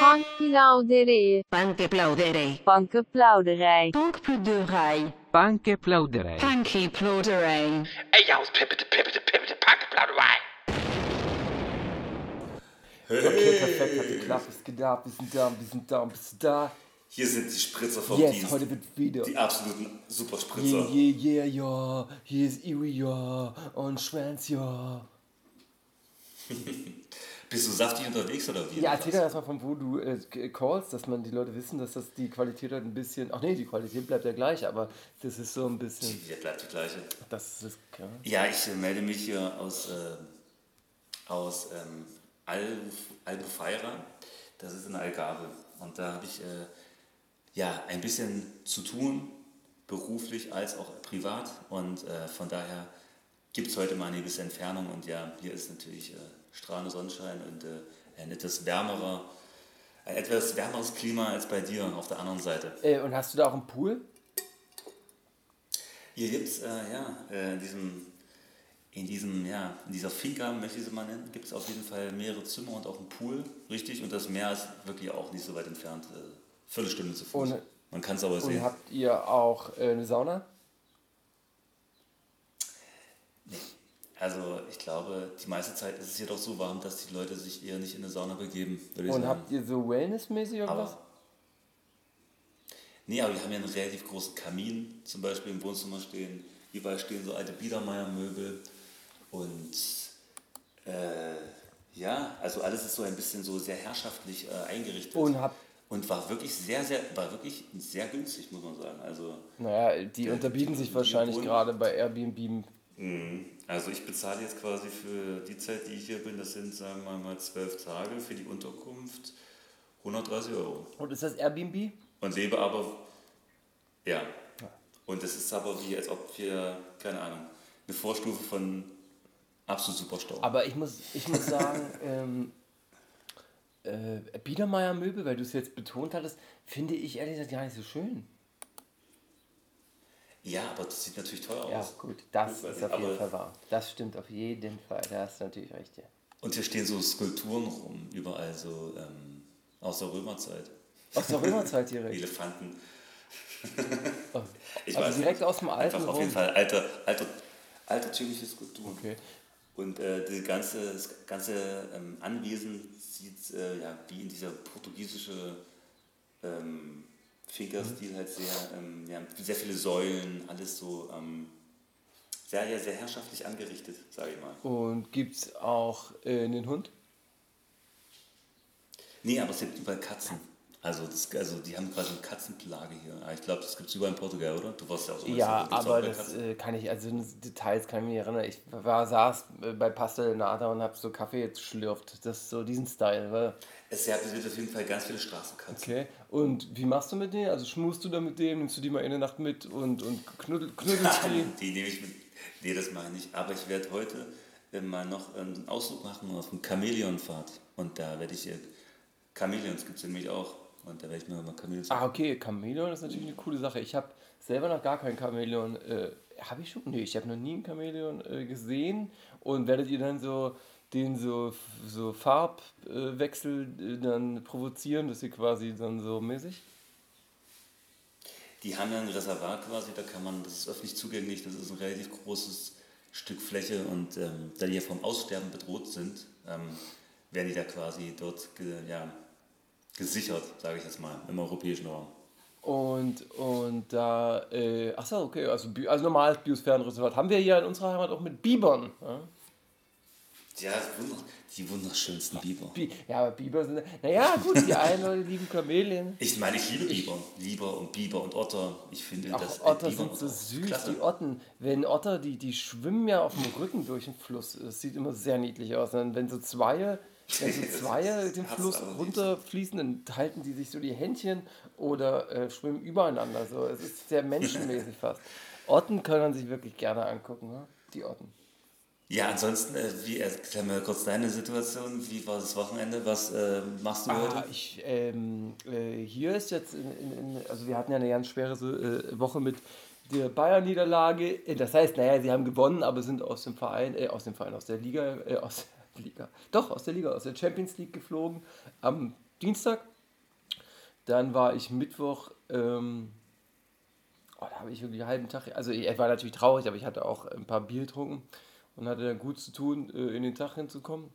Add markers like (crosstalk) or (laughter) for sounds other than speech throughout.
Bankplauderij. Bankplauderij. Bankenplauderij. Bankplauderij. Bankplauderij. Bankplauderij. Ey, ja, pippete, pippete, pippete, Bankplauderij. Okay, perfekt, hat geklappt. Sind da, wir sind da, wir sind da, wir sind da. Hier sind die Spritzer vom Yes, Dienst. heute wird wieder. Die absoluten Superspritzer. Yeah, yeah, yeah, ja. Hier ist Iwi, ja. Und Schwanz, ja. (laughs) Bist du saftig unterwegs oder wie? Ja, erzähl doch erstmal von wo du äh, callst, dass man die Leute wissen, dass das die Qualität halt ein bisschen. Ach nee, die Qualität bleibt ja gleich, aber das ist so ein bisschen. Ja, bleibt die gleiche. Das ist. Ja. Ja, ich äh, melde mich hier aus, äh, aus ähm, Al Albufeira. Das ist in Algarve. Und da habe ich äh, ja, ein bisschen zu tun, beruflich als auch privat. Und äh, von daher gibt es heute mal eine gewisse Entfernung. Und ja, hier ist natürlich äh, strahlender Sonnenschein und äh, ein etwas wärmerer, ein etwas wärmeres Klima als bei dir auf der anderen Seite. Äh, und hast du da auch einen Pool? Hier gibt es, äh, ja, äh, in diesem, in diesem, ja, in dieser Finca, möchte ich sie mal nennen, gibt es auf jeden Fall mehrere Zimmer und auch einen Pool, richtig, und das Meer ist wirklich auch nicht so weit entfernt, äh, Viertelstunde zu Fuß. Und- Man kann es aber Und sehen. habt ihr auch äh, eine Sauna? Also ich glaube, die meiste Zeit ist es hier doch so warm, dass die Leute sich eher nicht in eine Sauna begeben, Und sagen. habt ihr so Wellnessmäßig oder was? aber, nee, aber wir haben ja einen relativ großen Kamin zum Beispiel im Wohnzimmer stehen. Überall stehen so alte Biedermeier-Möbel und äh, ja, also alles ist so ein bisschen so sehr herrschaftlich äh, eingerichtet. Und habt- und war wirklich sehr, sehr, war wirklich sehr günstig, muss man sagen. Also, Naja, die unterbieten sich wahrscheinlich gerade bei Airbnb. mhm. Also ich bezahle jetzt quasi für die Zeit, die ich hier bin, das sind, sagen wir mal, zwölf Tage für die Unterkunft, 130 Euro. Und ist das Airbnb? Und lebe aber, ja. Und es ist aber wie, als ob wir, keine Ahnung, eine Vorstufe von absolut super Stau. Aber ich muss, ich muss sagen, (laughs) ähm, äh, Biedermeier Möbel, weil du es jetzt betont hattest, finde ich ehrlich gesagt gar nicht so schön. Ja, aber das sieht natürlich teuer Ja, aus. gut, das ist auf jeden Fall wahr. Das stimmt auf jeden Fall, da hast du natürlich recht, ja. Und hier stehen so Skulpturen rum, überall so ähm, aus der Römerzeit. Aus der Römerzeit direkt. (laughs) Elefanten. (laughs) Ich Also weiß direkt nicht. aus dem alten Einfach auf jeden. Fall alter, alter, altertümliche Skulpturen. Okay. Und äh, die ganze, das ganze ähm, Anwesen sieht äh, ja, wie in dieser portugiesische ähm, Finkerstil halt sehr, ähm, ja, sehr viele Säulen, alles so ähm, sehr, ja, sehr herrschaftlich angerichtet, sage ich mal. Und gibt's auch äh, einen Hund? Nee, aber es gibt überall Katzen. Also, das, also die haben quasi eine Katzenplage hier. Aber Ich glaube, das gibt es überall in Portugal, oder? Du warst ja auch so Ja, aber das äh, kann ich, also Details kann ich mich nicht erinnern. Ich war, saß äh, bei Pasta Nata und hab so Kaffee jetzt schlürft. Das ist so diesen Style. Weil, Es ja, wird auf jeden Fall ganz viele Straßenkatzen. okay. Und wie machst du mit denen? Also schmust du da mit dem, nimmst du die mal eine Nacht mit und, und knuddel, knuddelst (laughs) die? Die nehme ich mit. Nee, das mache ich nicht. Aber ich werde heute äh, mal noch einen Ausflug machen auf eine Chamäleonfahrt. Und da werde ich. Äh, Chamäleons gibt es nämlich auch. Und da werde ich mir mal Chamäleons. Ah, okay, Chamäleon ist natürlich eine coole Sache. Ich habe selber noch gar kein Chamäleon. Äh, habe ich schon? Nee, ich habe noch nie ein Chamäleon äh, gesehen. Und werdet ihr dann so den so, so Farbwechsel äh, dann provozieren, dass ihr quasi dann so mäßig? Die haben ja ein Reservat quasi, da kann man, das ist öffentlich zugänglich, das ist ein relativ großes Stück Fläche und ähm, da die ja vom Aussterben bedroht sind, ähm, werden die da quasi dort ge, ja, gesichert, sage ich jetzt mal, im europäischen Raum. Und, und da, äh, achso, okay, also, also normales Biosphärenreservat haben wir hier in unserer Heimat auch mit Bibern. Ja, Ja, die wunderschönsten Biber. Bi ja aber Biber sind, naja, gut, die einen Leute lieben Chamäleon. Ich meine, ich liebe Biber. Lieber und Biber und Otter. Ich finde, Ach, das Otter Biber sind so süß, klasse. die Otten. Wenn Otter, die, die schwimmen ja auf dem Rücken durch den Fluss. Das sieht immer sehr niedlich aus. Und wenn so Zweie, wenn so (laughs) ist- den Fluss runterfließen, dann halten die sich so die Händchen oder äh, schwimmen übereinander. So. Es ist sehr menschenmäßig fast. (laughs) Otten kann man sich wirklich gerne angucken, ne? die Otten. Ja, ansonsten, äh, wie, erklär mir kurz deine Situation. Wie war das Wochenende? Was äh, machst du Ah, heute? ich, ähm, äh, hier ist jetzt, in, in, in, also wir hatten ja eine ganz schwere äh, Woche mit der Bayern-Niederlage. Äh, Das heißt, naja, sie haben gewonnen, aber sind aus dem Verein, äh, aus dem Verein, aus der Liga, äh, aus, Liga. Doch, aus der Liga, aus der Champions League geflogen am Dienstag. Dann war ich Mittwoch, ähm, oh, da habe ich wirklich einen halben Tag, also ich war natürlich traurig, aber ich hatte auch ein paar Bier getrunken und hatte dann gut zu tun, äh, in den Tag hinzukommen.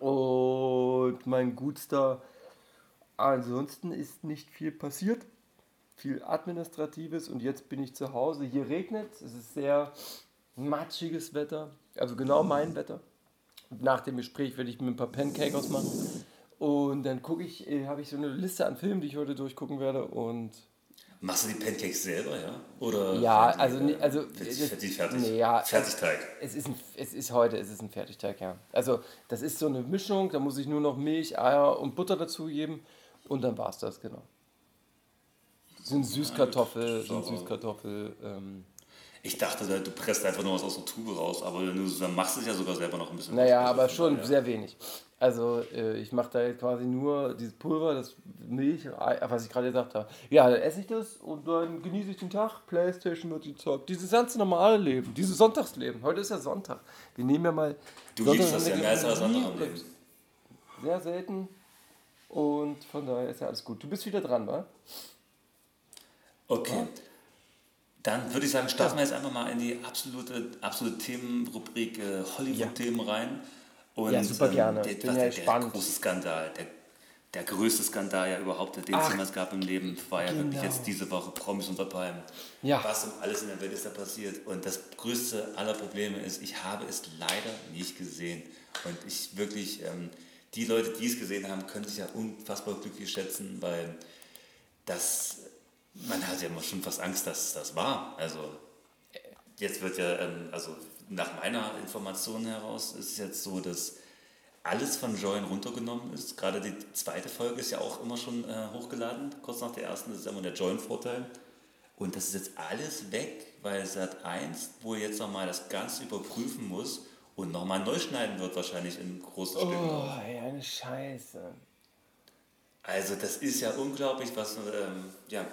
Und mein Gutster, ansonsten ist nicht viel passiert. Viel Administratives und jetzt bin ich zu Hause. Hier regnet es, ist sehr matschiges Wetter, also genau mein Wetter. Nach dem Gespräch werde ich mir ein paar Pancakes ausmachen. Und dann gucke ich, äh, habe ich so eine Liste an Filmen, die ich heute durchgucken werde. Und Machst du die Pancakes selber, ja? Oder ja, die, also, äh, ni- also fertig, fertig, fertig. nee, ja, Fertigteig. Es ist, ein, es ist heute, es ist ein Fertigteig, ja. Also das ist so eine Mischung, da muss ich nur noch Milch, Eier und Butter dazugeben und dann war es das, genau. Sind Süßkartoffel, sind Süßkartoffel, ähm, Ich dachte, du presst einfach nur was aus der Tube raus, aber du dann machst es ja sogar selber noch ein bisschen. naja, Also aber schon daher- sehr wenig. Also äh, ich mache da jetzt quasi nur dieses Pulver, das Milch, was ich gerade gesagt habe. Ja, dann esse ich das und dann genieße ich den Tag, Playstation wird gezockt. Dieses ganz normale Leben, dieses Sonntagsleben. Heute ist ja Sonntag. Wir nehmen ja mal... Du Sonntag liebst das ja mehr als nie- am Leben. sehr selten. Und von daher ist ja alles gut. Du bist wieder dran, wa? Okay. Dann würde ich sagen, starten wir jetzt einfach mal in die absolute, absolute Themenrubrik äh, Hollywood-Themen rein. Und, Ja, super gerne. Der, Bin ja der, gespannt. große Skandal, der, der größte Skandal ja überhaupt, den es jemals gab im Leben, war ja wirklich genau. jetzt diese Woche Promis unter Palmen. Ja. Was um alles in der Welt ist da passiert. Und das größte aller Probleme ist, ich habe es leider nicht gesehen. Und ich wirklich, ähm, die Leute, die es gesehen haben, können sich ja unfassbar glücklich schätzen, weil das, man hat ja immer schon fast Angst, dass es das war. Also jetzt wird ja, ähm, also nach meiner Information heraus ist es jetzt so, dass alles von Join runtergenommen ist. Gerade die zweite Folge ist ja auch immer schon äh, hochgeladen, kurz nach der ersten. Das ist immer der Join-Vorteil. Und das ist jetzt alles weg, weil Sat 1 wohl jetzt nochmal das Ganze überprüfen muss und nochmal neu schneiden wird, wahrscheinlich in großen Stücken. Oh, ey, eine Scheiße. Also das ist ja unglaublich, was, ähm, ja,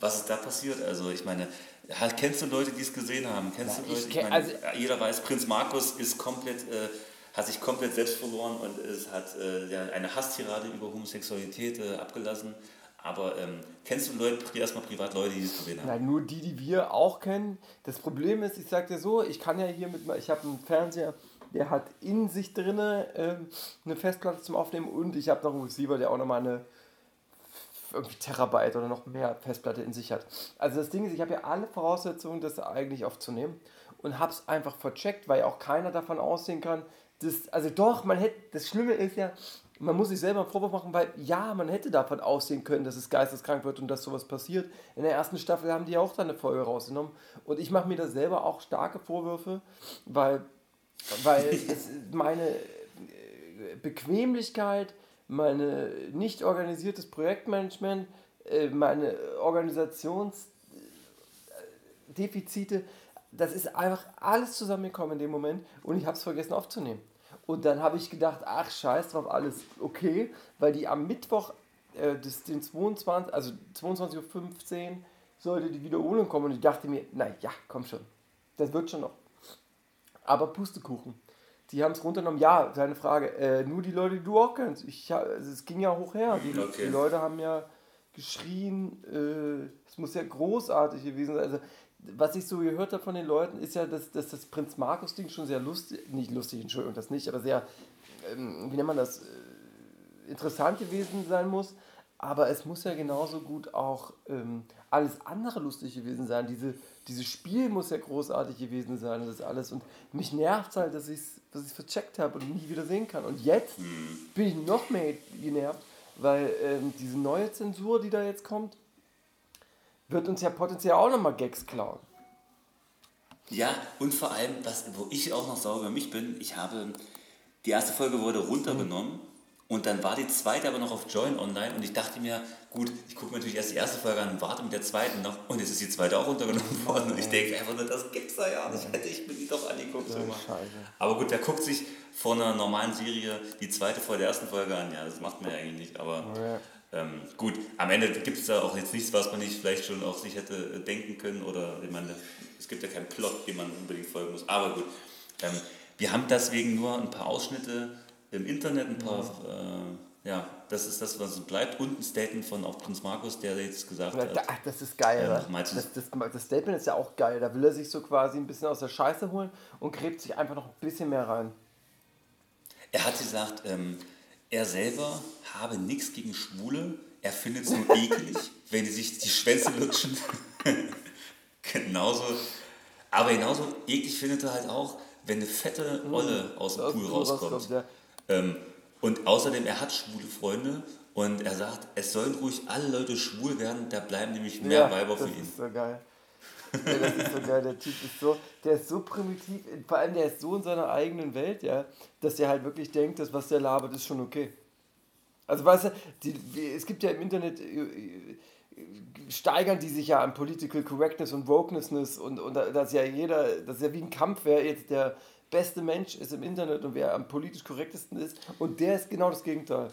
was ist da passiert. Also ich meine, ha- kennst du Leute, die es gesehen haben? Kennst Ja, du Leute? ich Ich, kenn- meine, also- jeder weiß, Prinz Markus ist komplett, äh, hat sich komplett selbst verloren und es hat äh, ja, eine Hasstirade über Homosexualität äh, abgelassen. Aber ähm, kennst du Leute, erstmal privat Leute, die es gesehen haben? Nein, nur die, die wir auch kennen. Das Problem ist, ich sag dir so, ich kann ja hier mit, ich habe einen Fernseher, der hat in sich drinne ähm, eine Festplatte zum Aufnehmen und ich habe noch einen Receiver, der auch nochmal eine Terabyte oder noch mehr Festplatte in sich hat. Also das Ding ist, ich habe ja alle Voraussetzungen, das eigentlich aufzunehmen und habe es einfach vercheckt, weil auch keiner davon aussehen kann, dass, also doch, man hätte, das Schlimme ist ja, man muss sich selber einen Vorwurf machen, weil ja, man hätte davon aussehen können, dass es geisteskrank wird und dass sowas passiert. In der ersten Staffel haben die ja auch da eine Folge rausgenommen und ich mache mir da selber auch starke Vorwürfe, weil, weil (laughs) es meine äh, Bequemlichkeit, meine nicht organisiertes Projektmanagement, äh, meine Organisationsdefizite, das ist einfach alles zusammengekommen in dem Moment und ich habe es vergessen aufzunehmen. Und dann habe ich gedacht, ach scheiß drauf, alles okay, weil die am Mittwoch, äh, das, den 22, also 22.15 Uhr sollte die Wiederholung kommen und ich dachte mir, na ja, komm schon, das wird schon noch. Aber Pustekuchen. Die haben es runtergenommen. Ja, deine Frage. Äh, nur die Leute, die du auch kennst. Ich, also es ging ja hoch her. Die, Okay. die Leute haben ja geschrien. äh, Es muss ja großartig gewesen sein. Also, was ich so gehört habe von den Leuten, ist ja, dass, dass das Prinz Markus-Ding schon sehr lustig, nicht lustig, Entschuldigung, das nicht, aber sehr, ähm, wie nennt man das, äh, interessant gewesen sein muss. Aber es muss ja genauso gut auch ähm, alles andere lustig gewesen sein. Diese, dieses Spiel muss ja großartig gewesen sein und das alles. Und mich nervt halt, dass ich es dass ich's vercheckt habe und nie wieder sehen kann. Und jetzt bin ich noch mehr genervt, weil ähm, diese neue Zensur, die da jetzt kommt, wird uns ja potenziell auch nochmal Gags klauen. Ja, und vor allem, was, wo ich auch noch sauer über mich bin, ich habe, die erste Folge wurde runtergenommen und dann war die zweite aber noch auf Join online und ich dachte mir, gut, ich gucke mir natürlich erst die erste Folge an und warte mit der zweiten noch und jetzt ist die zweite auch runtergenommen worden und ich denke einfach nur, das gibt's da ja nicht, hätte (laughs) ich mir die doch angeguckt. Scheiße. Aber gut, wer guckt sich von einer normalen Serie die zweite vor der ersten Folge an? Ja, das macht man ja eigentlich nicht, aber Ja. ähm, gut, am Ende gibt es da auch jetzt nichts, was man nicht vielleicht schon auch sich hätte äh, denken können oder ich meine, es gibt ja keinen Plot, den man unbedingt folgen muss. Aber gut, ähm, wir haben deswegen nur ein paar Ausschnitte im Internet ein paar, äh, ja, das ist das, was bleibt. Und ein Statement von auch Prinz Markus, der jetzt gesagt Ja, hat, ach, das ist geil, Ähm, meinst du- Das, das, das Statement ist ja auch geil. Da will er sich so quasi ein bisschen aus der Scheiße holen und gräbt sich einfach noch ein bisschen mehr rein. er hat gesagt, ähm, er selber habe nichts gegen Schwule, er findet es nur (laughs) eklig, wenn die sich die Schwänze lutschen. (laughs) genauso, aber genauso eklig findet er halt auch, wenn eine fette Olle aus dem Pool rauskommt, ja. Ähm, und außerdem, er hat schwule Freunde und er sagt, es sollen ruhig alle Leute schwul werden, da bleiben nämlich mehr ja, Weiber das für ihn. ist so geil. Ja, das ist so geil. Der Typ ist so, der ist so primitiv, vor allem der ist so in seiner eigenen Welt, ja, dass der halt wirklich denkt, dass was der labert, ist schon okay. Also weißt du, die, es gibt ja im Internet, äh, äh, steigern die sich ja an Political Correctness und Wokeness und, und da- dass ja jeder, das ist ja wie ein Kampf, wer jetzt der beste Mensch ist im Internet und wer am politisch korrektesten ist und der ist genau das Gegenteil.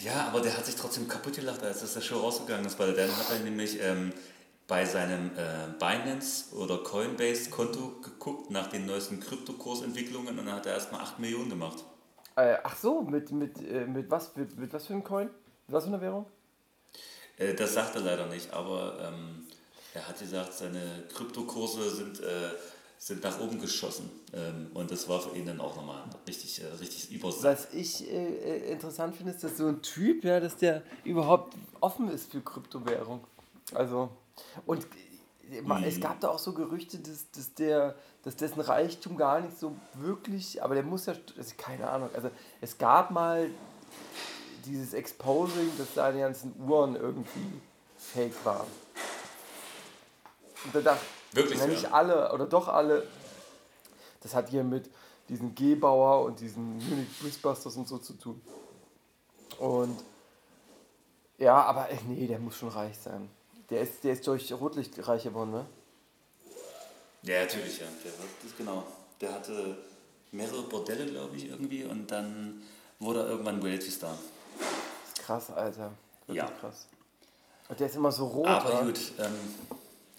Ja, aber der hat sich trotzdem kaputt gelacht, als das der Show rausgegangen ist, weil dann hat er nämlich ähm, bei seinem äh, Binance oder Coinbase-Konto geguckt nach den neuesten Kryptokursentwicklungen und dann hat er erstmal 8 Millionen gemacht. Äh, ach so, mit, mit, äh, mit, was, mit, mit was für einem Coin? Mit was für einer Währung? Äh, das sagt er leider nicht, aber ähm, er hat gesagt, seine Kryptokurse sind, äh, sind nach oben geschossen. Ähm, und das war für ihn dann auch nochmal richtig, äh, richtig übers. Was ich äh, äh, interessant finde, ist, dass so ein Typ, ja, dass der überhaupt offen ist für Kryptowährung. Also, und äh, ma- es gab da auch so Gerüchte, dass, dass, der, dass dessen Reichtum gar nicht so wirklich, aber der muss ja, also keine Ahnung, also es gab mal dieses Exposing, dass seine ganzen Uhren irgendwie fake waren. Und da dachte Wirklich, ja, ja? nicht alle, oder doch alle, das hat hier mit diesen G-Bauer und diesen Munich Brisbusters und so zu tun. Und ja, aber äh, nee, der muss schon reich sein. Der ist, der ist durch Rotlicht reich geworden, ne? Ja, natürlich, ja. Der hat, das genau. Der hatte mehrere Bordelle, glaube ich, irgendwie und dann wurde er irgendwann Reality-Star. Krass, Alter. Wirklich Ja. krass. Und der ist immer so rot, Aber oder? gut, ähm,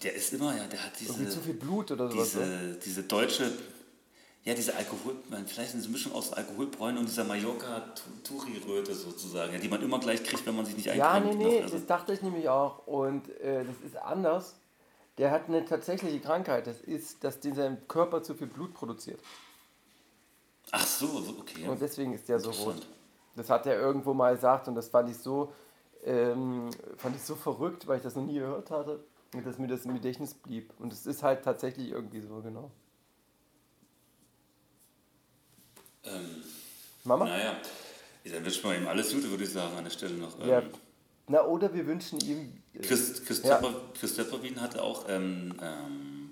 der ist immer, ja, der hat Irgendwie zu diese, viel Blut oder sowas. ne? diese, diese deutsche, ja, diese Alkohol, vielleicht eine Mischung aus Alkoholbräunen und dieser Mallorca-Turi-Röte sozusagen, ja, die man immer gleich kriegt, wenn man sich nicht Ja, nee, eincremt. nee, Also, das dachte ich nämlich auch. Und äh, das ist anders. Der hat eine tatsächliche Krankheit. Das ist, dass in seinem Körper zu viel Blut produziert. ach so, okay. Und deswegen ist der so rot. Das hat er irgendwo mal gesagt und das fand ich so, ähm, fand ich so verrückt, weil ich das noch nie gehört hatte, und dass mir das im Gedächtnis blieb. Und es ist halt tatsächlich irgendwie so, genau. Ähm, Mama? naja, dann wünschen wir ihm alles Gute, würde ich sagen, an der Stelle noch. Ähm, Ja. Na, oder wir wünschen ihm. äh, Chris, Chris, Ja. Töpper, Chris Töpperwien hatte auch, ähm, ähm,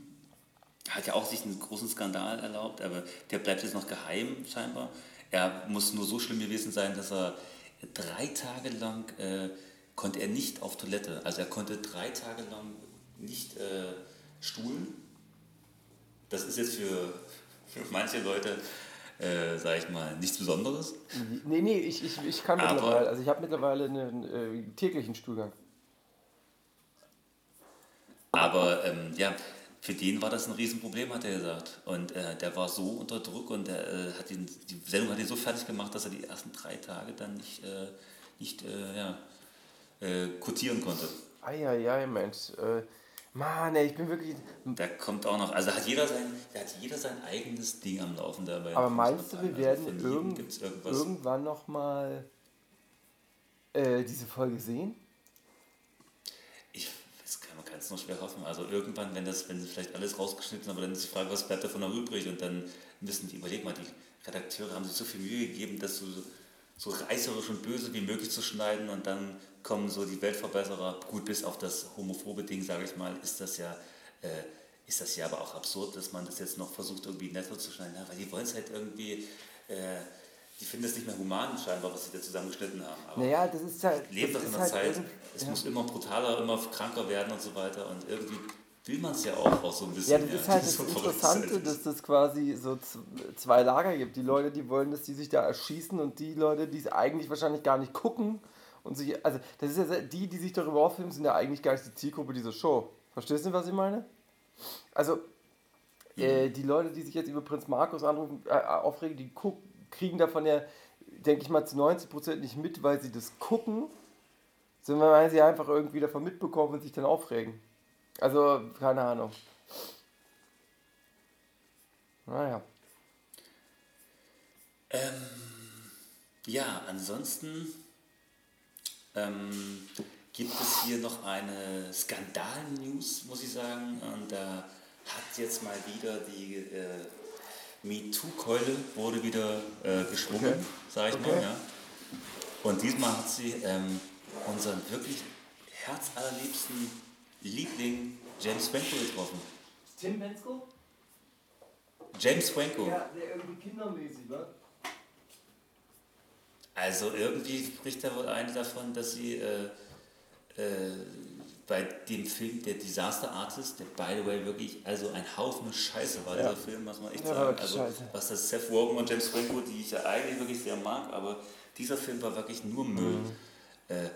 hat ja auch sich einen großen Skandal erlaubt, aber der bleibt jetzt noch geheim scheinbar. Er muss nur so schlimm gewesen sein, dass er drei Tage lang äh, konnte er nicht auf Toilette. Also er konnte drei Tage lang nicht äh, stuhlen. Das ist jetzt für, für manche Leute, äh, sag ich mal, nichts Besonderes. Nee, nee, ich, ich, ich kann Aber- mittlerweile. Also ich habe mittlerweile einen äh, täglichen Stuhlgang. Aber ähm, ja, für den war das ein Riesenproblem, hat er gesagt. Und äh, der war so unter Druck und der, äh, hat ihn, die Sendung hat ihn so fertig gemacht, dass er die ersten drei Tage dann nicht, äh, nicht äh, ja, äh, kotieren konnte. Eieiei, Mensch. Äh, Mann, ey, ich bin wirklich. Da kommt auch noch, also hat jeder sein, hat jeder sein eigenes Ding am Laufen dabei. Aber meinst du, wir werden also von jedem irgend, irgendwann nochmal äh, diese Folge sehen? Ich, das kann man kann es nur schwer hoffen. Also irgendwann, wenn das, wenn sie vielleicht alles rausgeschnitten, aber dann ist die Frage, was bleibt davon noch übrig? Und dann müssen die, überleg mal, die Redakteure haben sich so viel Mühe gegeben, das so, so reißerisch und böse wie möglich zu schneiden und dann kommen so die Weltverbesserer, gut, bis auf das homophobe Ding, sage ich mal, ist das ja, äh, ist das ja aber auch absurd, dass man das jetzt noch versucht, irgendwie netter zu schneiden, ja, weil die wollen es halt irgendwie, äh, die finden es nicht mehr human scheinbar, was sie da zusammengeschnitten haben. Aber Naja, das ist halt. lebt das doch in der halt Zeit. Es ja. muss immer brutaler, immer kranker werden und so weiter. Und irgendwie will man es ja auch, auch so ein Ja, bisschen. das ist halt das verrückt Interessante, sein. dass das quasi so zwei Lager gibt. Die Leute, die wollen, dass die sich da erschießen und die Leute, die es eigentlich wahrscheinlich gar nicht gucken und sich, also das ist ja die, die sich darüber aufhören, sind ja eigentlich gar nicht die Zielgruppe dieser Show. Verstehst du, was ich meine? Also äh, die Leute, die sich jetzt über Prinz Markus anrufen, äh, aufregen, die guck, kriegen davon ja, denke ich mal, zu 90% nicht mit, weil sie das gucken, sondern weil sie einfach irgendwie davon mitbekommen und sich dann aufregen. Also, keine Ahnung. Naja. Ja, ansonsten ähm, gibt es hier noch eine Skandal-News, muss ich sagen. Und da hat jetzt mal wieder die äh, MeToo-Keule wurde wieder äh, geschwungen, Okay. sage ich mal. Okay. Ja. Und diesmal hat sie ähm, unseren wirklich herzallerliebsten Liebling James Franco getroffen. Tim Bensko? James Franco. der irgendwie kindermäßig war. Also irgendwie spricht da wohl eine davon, dass sie äh, äh, bei dem Film Der Disaster Artist, der by the way wirklich also ein Haufen Scheiße war, Ja. dieser Film, muss man echt Ja, sagen. Also scheiße. was das Seth Rogen und James Franco, die ich ja eigentlich wirklich sehr mag, aber dieser Film war wirklich nur Müll. Mhm. Äh,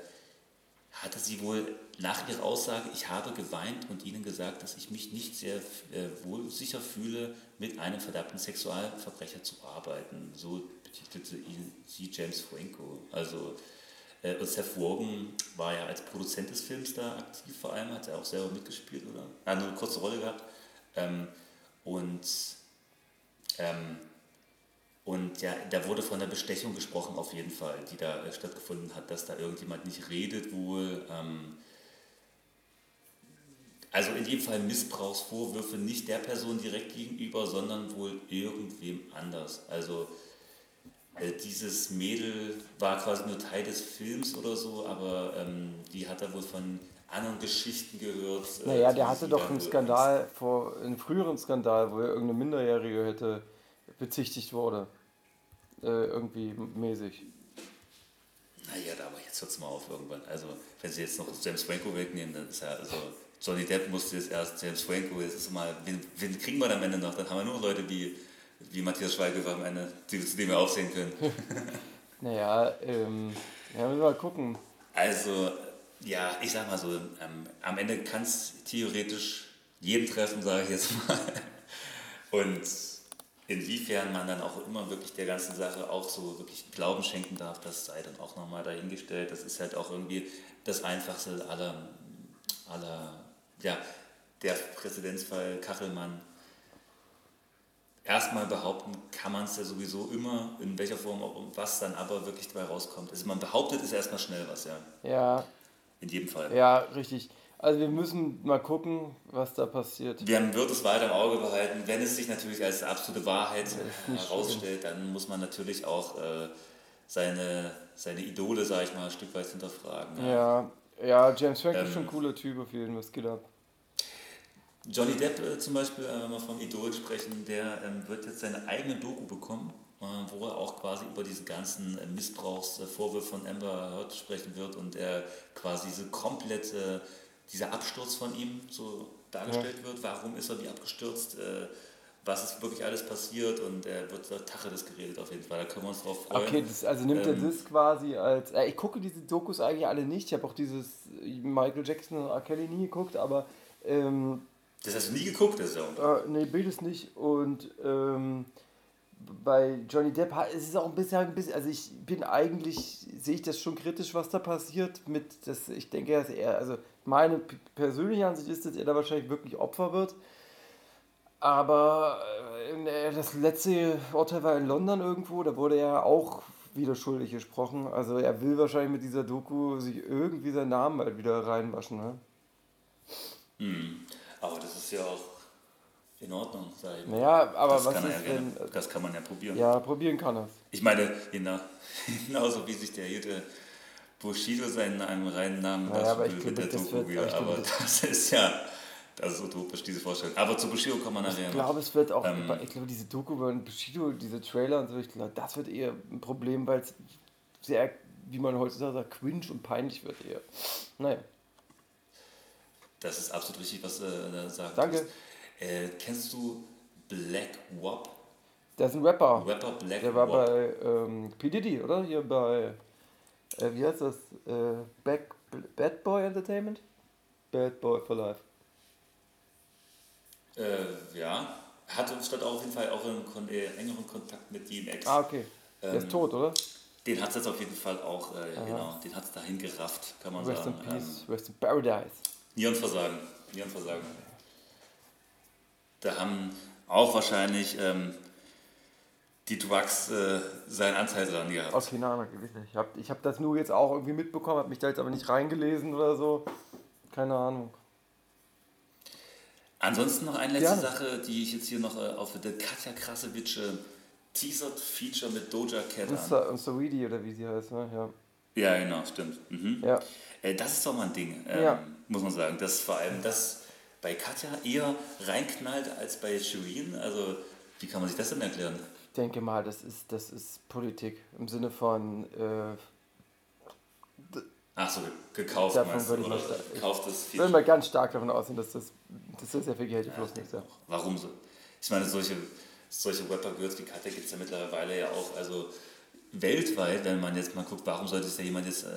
hatte sie wohl nach ihrer Aussage, ich habe geweint und ihnen gesagt, dass ich mich nicht sehr äh, wohl sicher fühle, mit einem verdammten Sexualverbrecher zu arbeiten. So betitelte ihn, sie James Franco. Also äh, und Seth Rogen war ja als Produzent des Films da aktiv, vor allem hat er auch selber mitgespielt, oder? Er hat nur eine kurze Rolle gehabt. Ähm, und ähm, und ja, da wurde von der Bestechung gesprochen, auf jeden Fall, die da äh, stattgefunden hat, dass da irgendjemand nicht redet wohl. Ähm, also in jedem Fall Missbrauchsvorwürfe nicht der Person direkt gegenüber, sondern wohl irgendwem anders. Also dieses Mädel war quasi nur Teil des Films oder so, aber ähm, die hat da wohl von anderen Geschichten gehört. äh, Naja, der hatte doch einen Skandal vor, einen früheren Skandal, wo er irgendeine Minderjährige hätte bezichtigt wurde. Äh, irgendwie mäßig. Naja, da aber jetzt hört es mal auf irgendwann. Also, wenn sie jetzt noch James Franco wegnehmen, dann ist ja, also, Johnny Depp musste jetzt erst James Franco, jetzt ist mal, wen, wen kriegen wir am Ende noch? Dann haben wir nur Leute wie, wie Matthias Schweighöfer am Ende, die, zu wir aufsehen können. (laughs) Naja, ähm, ja, müssen wir mal gucken. Also, ja, ich sag mal so, ähm, am Ende kann es theoretisch jeden treffen, sage ich jetzt mal. (laughs) Und inwiefern man dann auch immer wirklich der ganzen Sache auch so wirklich Glauben schenken darf, das sei dann auch nochmal dahingestellt. Das ist halt auch irgendwie das Einfachste aller, aller ja, der Präzedenzfall Kachelmann. Erstmal behaupten kann man es ja sowieso immer, in welcher Form auch, und was dann aber wirklich dabei rauskommt. Also man behauptet ist erstmal schnell was, ja. Ja, In jedem Fall. ja, richtig. Also wir müssen mal gucken, was da passiert. Wir wird es weiter im Auge behalten. Wenn es sich natürlich als absolute Wahrheit herausstellt, dann muss man natürlich auch äh, seine, seine Idole, sag ich mal, ein Stück weit hinterfragen. Ja, ja, James Franco ist Ähm. schon ein cooler Typ auf jeden Fall. Was geht ab? Johnny Depp äh, zum Beispiel, äh, wenn wir vom Idol sprechen, der ähm, wird jetzt seine eigene Doku bekommen, äh, wo er auch quasi über diese ganzen äh, Missbrauchsvorwürfe von Amber Heard sprechen wird und er quasi diese komplette, dieser Absturz von ihm so dargestellt wird. Warum ist er wie abgestürzt? Äh, was ist wirklich alles passiert und er wird Tacheles geredet auf jeden Fall. Da können wir uns drauf freuen. Okay, das, also nimmt er Ähm. das quasi als. Äh, ich gucke diese Dokus eigentlich alle nicht. Ich habe auch dieses Michael Jackson und R. Kelly nie geguckt, aber ähm, Das hast du nie geguckt, das ist unter- Äh, nee, Bildes nicht. Und ähm, bei Johnny Depp ha- es ist auch ein bisschen, ein bisschen, also ich bin eigentlich, sehe ich das schon kritisch, was da passiert mit, das, ich denke, dass er, also meine persönliche Ansicht ist, dass er da wahrscheinlich wirklich Opfer wird. Aber äh, das letzte Urteil war in London irgendwo, da wurde er auch wieder schuldig gesprochen. Also er will wahrscheinlich mit dieser Doku sich irgendwie seinen Namen halt wieder reinwaschen. Ne? Aber das ist ja auch in Ordnung, mal. Naja, aber das was kann ist ja gerne. Das kann man ja probieren. Ja, probieren kann er. Ich meine, genau, (laughs) genauso wie sich der gute Bushido seinen einem reinen Namen Naja, aber ich mit der das Doku wird- wieder. aber das ist ja, das ist utopisch, diese Vorstellung. Aber zu Bushido kommen wir nachher Ich glaube, es wird auch, Ähm, ich glaube, diese Doku über Bushido, diese Trailer und so, ich glaube, das wird eher ein Problem, weil es sehr, wie man heutzutage sagt, cringe und peinlich wird eher. Naja, Das ist absolut richtig, was du äh, da sagst. Danke. Äh, kennst du Black Wop? der ist ein Rapper. Rapper Black Der war Wop. bei ähm, P. Diddy, oder? Hier bei, äh, wie heißt das? Äh, Back, Bad Boy Entertainment? Bad Boy for Life. Äh, ja, hatte statt auf jeden Fall auch einen kon äh, engeren Kontakt mit DMX. Ah, okay. Der ist tot, oder? Den hat es jetzt auf jeden Fall auch, äh, genau, den hat es dahin gerafft, kann man Rest in sagen. Peace, Rest in Paradise. Nierenversagen. Nierenversagen. Da haben auch wahrscheinlich ähm, die Drugs äh, seinen Anteil dran gehabt. Nein, nein, ich nicht. Ich habe ich hab das nur jetzt auch irgendwie mitbekommen, habe mich da jetzt aber nicht reingelesen oder so. Keine Ahnung. Ansonsten noch eine letzte Gerne. Sache, die ich jetzt hier noch äh, aufwende. Katja Krasowitsch äh, teasert Feature mit Doja Cat Und, an. Sa und Saweetie oder wie sie heißt, ne? Ja. Ja, genau, stimmt. Mhm. Ja. Äh, das ist doch mal ein Ding, ähm, Ja. Muss man sagen. Dass vor allem das bei Katja eher reinknallt als bei Shirin. Also, wie kann man sich das denn erklären? Ich denke mal, das ist, das ist Politik im Sinne von, äh, Ach so, gekauft Davon meinst würde ich oder sagen. gekauftes ich will mal ganz stark davon ausgehen, dass das, dass das sehr viel Geld Ja, geflossen ist. Ja. Warum so? Ich meine, solche, solche Rapper-Girls wie Katja gibt es ja mittlerweile ja auch, also weltweit, wenn man jetzt mal guckt, warum sollte es ja jemand jetzt, äh,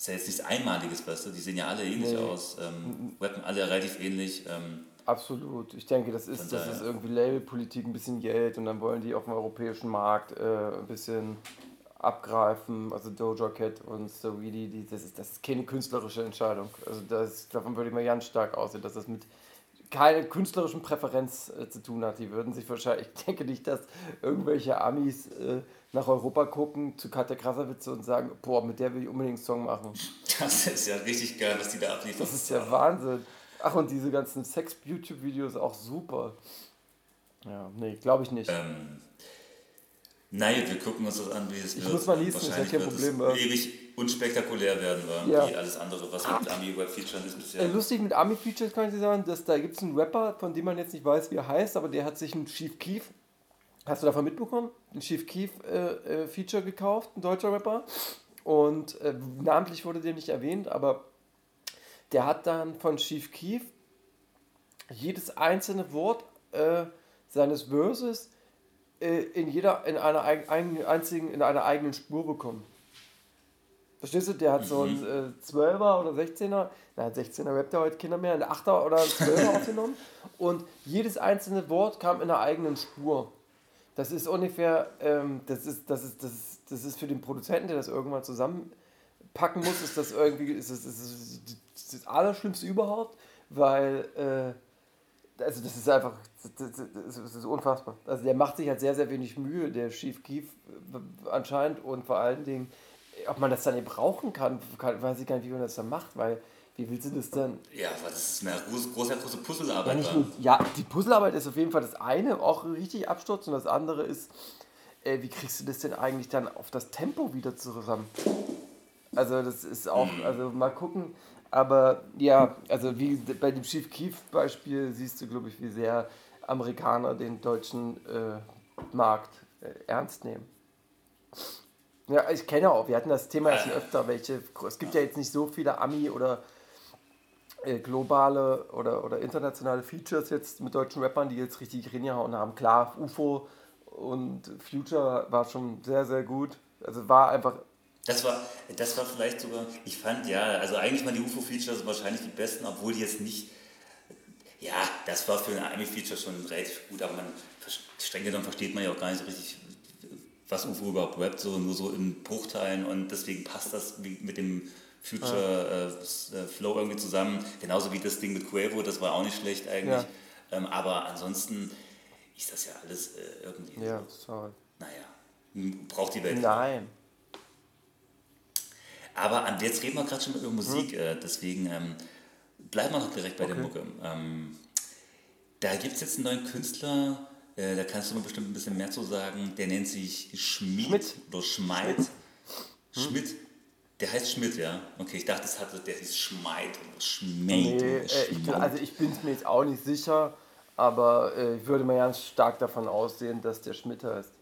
ist ja jetzt nichts Einmaliges, weißt du, die sehen ja alle ähnlich Nee. aus, ähm, rappen alle relativ ähnlich, ähm, Absolut. Ich denke, das ist, das ist irgendwie Labelpolitik, ein bisschen Geld und dann wollen die auf dem europäischen Markt äh, ein bisschen abgreifen. Also Doja Cat und Saweetie, die, das, ist, das ist keine künstlerische Entscheidung. Also das, davon würde ich mal ganz stark aussehen, dass das mit keine künstlerischen Präferenz äh, zu tun hat. Die würden sich wahrscheinlich, ich denke nicht, dass irgendwelche Amis äh, nach Europa gucken zu Katja Krasavitze und sagen, boah, mit der will ich unbedingt einen Song machen. das ist ja richtig geil, was die da abliefern. Das ist ja Wahnsinn. Ach, und diese ganzen Sex-YouTube-Videos auch super. Ja, nee, glaube ich nicht. Ähm, nein, wir gucken uns das an, wie es Ich wird. muss mal liest, ist ja Wahrscheinlich kein wird Problem, es ja. ewig unspektakulär werden, war, Ja. wie alles andere, was mit Ami-Web-Featuren ist bisher. Äh, lustig mit Ami-Features kann ich dir sagen, dass da gibt es einen Rapper, von dem man jetzt nicht weiß, wie er heißt, aber der hat sich einen Chief Keef, hast du davon mitbekommen? Ein Chief Keef äh, äh, Feature gekauft, ein deutscher Rapper. Und äh, namentlich wurde der nicht erwähnt, aber der hat dann von Chief Keef jedes einzelne Wort äh, seines Verses äh, in jeder, in einer ein, einzigen, in einer eigenen Spur bekommen. Verstehst du? Der hat so einen äh, 12er oder 16er, na 16er rappt ja heute Kinder mehr, einen 8er oder einen 12er (laughs) aufgenommen und jedes einzelne Wort kam in einer eigenen Spur. Das ist ungefähr, ähm, das, ist, das, ist, das, ist, das ist für den Produzenten, der das irgendwann zusammenpacken muss, ist das irgendwie, ist das, ist das, das, das Allerschlimmste überhaupt, weil, äh, also das ist einfach, das, das, das ist unfassbar. Also der macht sich halt sehr, sehr wenig Mühe, der Chief Keef anscheinend und vor allen Dingen, ob man das dann eben brauchen kann, weiß ich gar nicht, wie man das dann macht, weil wie willst du das dann? Ja, das ist eine große, große, große Ja, Puzzlearbeit. war. nur, ja, die Puzzlearbeit ist auf jeden Fall das eine, auch richtig Absturz und das andere ist, äh, wie kriegst du das denn eigentlich dann auf das Tempo wieder zusammen? Also das ist auch, also mal gucken, aber ja, also wie bei dem Chief Keef Beispiel siehst du, glaube ich, wie sehr Amerikaner den deutschen äh, Markt äh, ernst nehmen. Ja, ich kenne auch, wir hatten das Thema ja schon öfter, welche, es gibt ja jetzt nicht so viele Ami- oder äh, globale oder, oder internationale Features jetzt mit deutschen Rappern, die jetzt richtig reingehauen haben. Klar, UFO und Future war schon sehr, sehr gut. Also war einfach, Das war, das war vielleicht sogar, ich fand ja, also eigentlich waren die UFO-Features wahrscheinlich die besten, obwohl die jetzt nicht, ja, das war für ein Anime-Feature schon relativ gut, aber man, streng genommen versteht man ja auch gar nicht so richtig, was UFO überhaupt rappt, so, nur so in Bruchteilen und deswegen passt das mit dem Future äh, äh, Flow irgendwie zusammen, genauso wie das Ding mit Quavo, das war auch nicht schlecht eigentlich, Ja. ähm, aber ansonsten ist das ja alles äh, irgendwie, ja, so, sorry. naja, braucht die Welt. Nein. Aber an, jetzt reden wir gerade schon über Musik, äh, deswegen ähm, bleiben wir noch direkt bei der Mucke. Ähm, da gibt es jetzt einen neuen Künstler, äh, da kannst du mir bestimmt ein bisschen mehr zu sagen, der nennt sich Schmied Schmidt. oder Schmeid. Schmidt. Der heißt Schmidt, ja? Okay, ich dachte, das hatte, der hieß Schmeid oder Schmeid. Nee, äh, ich bin, also ich bin es mir jetzt auch nicht sicher, aber äh, ich würde mal ganz stark davon aussehen, dass der Schmidt heißt.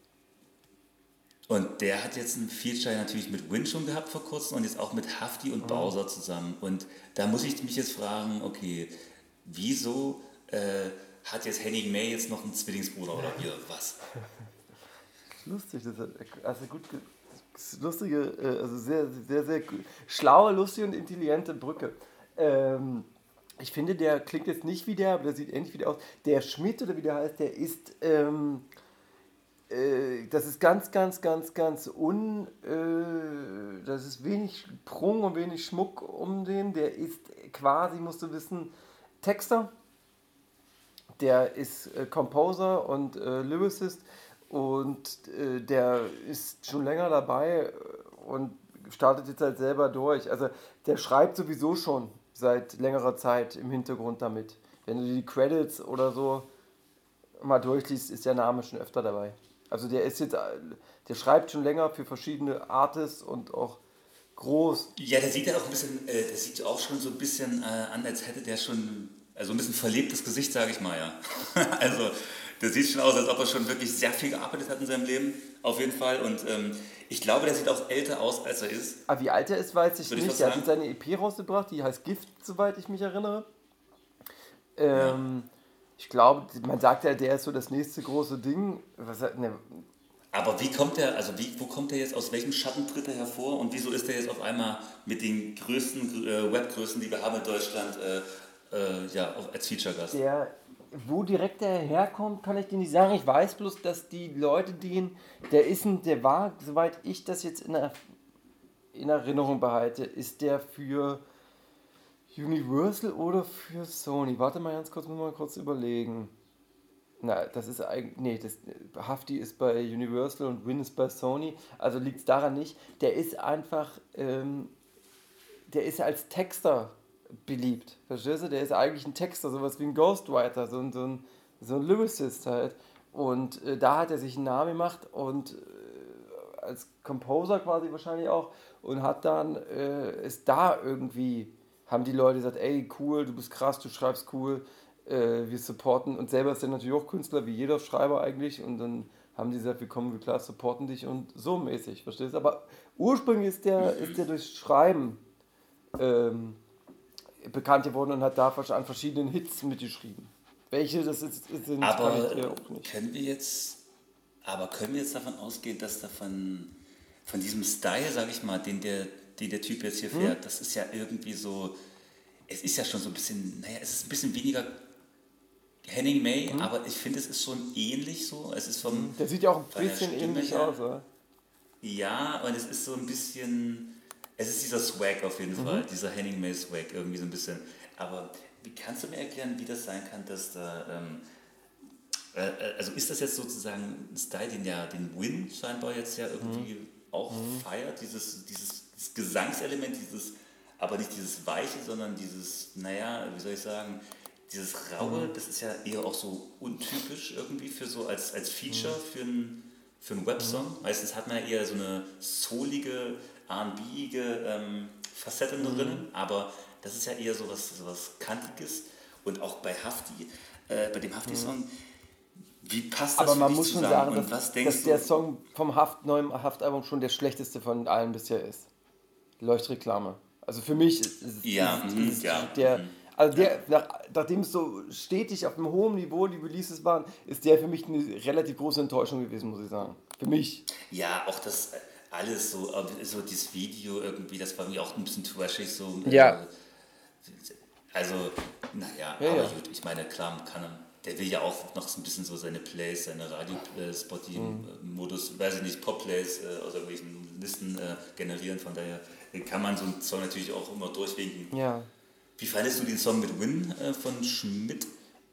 Und der hat jetzt ein Feature natürlich mit Win schon gehabt vor kurzem und jetzt auch mit Hafti und Bowser zusammen. Und da muss ich mich jetzt fragen, okay, wieso äh, hat jetzt Henning May jetzt noch einen Zwillingsbruder oder hier was? (laughs) Lustig, das hat also gut, lustige, äh, also sehr, sehr, sehr gu- schlaue, lustige und intelligente Brücke. Ähm, ich finde, der klingt jetzt nicht wie der, aber der sieht ähnlich wie der aus. Der Schmidt oder wie der heißt, der ist, ähm, äh, das ist ganz, ganz, ganz, ganz un. Äh, das ist wenig Prung und wenig Schmuck um den. Der ist quasi, musst du wissen, Texter. Der ist äh, Composer und äh, Lyricist und äh, der ist schon länger dabei und startet jetzt halt selber durch. Also der schreibt sowieso schon seit längerer Zeit im Hintergrund damit. Wenn du die Credits oder so mal durchliest, ist der Name schon öfter dabei. Also der ist jetzt, äh, der schreibt schon länger für verschiedene Artists und auch groß. Ja, der sieht ja auch ein bisschen, äh, der sieht auch schon so ein bisschen äh, an, als hätte der schon, also ein bisschen verlebtes Gesicht, sage ich mal, ja. (laughs) also der sieht schon aus, als ob er schon wirklich sehr viel gearbeitet hat in seinem Leben, auf jeden Fall. Und ähm, ich glaube, der sieht auch älter aus, als er ist. Aber wie alt er ist, weiß ich Würde ich nicht. was Er hat seine EP rausgebracht, die heißt Gift, soweit ich mich erinnere. Ähm, Ich glaube, man sagt ja, der ist so das nächste große Ding. Was, ne, Aber wie kommt er, also wie, wo kommt er jetzt, aus welchem Schatten tritt er hervor und wieso ist er jetzt auf einmal mit den größten äh, Webgrößen, die wir haben in Deutschland, äh, äh, ja, auf, als Feature-Gast? der, wo direkt der herkommt, kann ich dir nicht sagen. Ich weiß bloß, dass die Leute, den, der ist ein, der war, soweit ich das jetzt in, der, in Erinnerung behalte, ist der für Universal oder für Sony. Warte mal ganz kurz, muss mal kurz überlegen. Na, das ist eigentlich, nee, das, Hafti ist bei Universal und Win ist bei Sony, also liegt es daran nicht. Der ist einfach, ähm, der ist als Texter beliebt, verstehst du? Der ist eigentlich ein Texter, sowas wie ein Ghostwriter, so ein, so ein, so ein Lyricist halt. Und äh, da hat er sich einen Namen gemacht und äh, als Composer quasi wahrscheinlich auch und hat dann, äh, ist da irgendwie, haben die Leute gesagt, ey, cool, du bist krass, du schreibst cool, äh, wir supporten. Und selber ist er natürlich auch Künstler, wie jeder Schreiber eigentlich. Und dann haben die gesagt, wir kommen, wir klar, supporten dich und so mäßig, verstehst du? Aber ursprünglich ist der, ist der durch Schreiben ähm, bekannt geworden und hat da an verschiedenen Hits mitgeschrieben. Welche das ist, sind, Aber auch nicht. können wir jetzt, aber können wir jetzt davon ausgehen, dass davon von diesem Style, sage ich mal, den der, den der Typ jetzt hier Hm? fährt, das ist ja irgendwie so, es ist ja schon so ein bisschen, naja, es ist ein bisschen weniger Henning May, Hm? aber ich finde, es ist schon ähnlich so. Es ist vom, Der sieht ja auch ein bisschen ähnlich her. aus, oder? Ja, und es ist so ein bisschen, es ist dieser Swag auf jeden Fall, dieser Henning May Swag irgendwie so ein bisschen. Aber wie kannst du mir erklären, wie das sein kann, dass da, ähm, äh, äh, also ist das jetzt sozusagen ein Style, den ja den Win scheinbar jetzt ja irgendwie auch feiert, dieses, dieses, dieses Gesangselement, dieses, aber nicht dieses Weiche, sondern dieses, naja, wie soll ich sagen, dieses Raue, das ist ja eher auch so untypisch irgendwie für so als, als Feature für ein für einen Websong. Meistens hat man ja eher so eine soulige, R&B-ige ähm, Facette drin, aber das ist ja eher so was, so was Kantiges. Und auch bei Hafti, äh, bei dem Hafti-Song, wie passt das Aber man muss schon sagen, dass, denkst dass der? Song vom Haft, neuen Haftalbum schon der schlechteste von allen bisher ist. Leuchtreklame. Also für mich ist, ist, Ja, ist, mhm, ist ja, der, mhm. also der, nach, nachdem es so stetig auf einem hohen Niveau die Releases waren, ist der für mich eine relativ große Enttäuschung gewesen, muss ich sagen. Für mich. Ja, auch das äh, alles so, äh, so dieses Video irgendwie, das war irgendwie auch ein bisschen trashig so. Ja. Äh, also, naja, Ja, aber ja. gut, ich meine, klar, kann er- der will ja auch noch so ein bisschen so seine Plays, seine Radiospot, die im Mhm. äh, Modus, weiß ich nicht, Pop-Plays äh, aus irgendwelchen Listen äh, generieren, von daher kann man so einen Song natürlich auch immer durchwinken. Ja. Wie fandest du den Song mit Win äh, von Schmidt?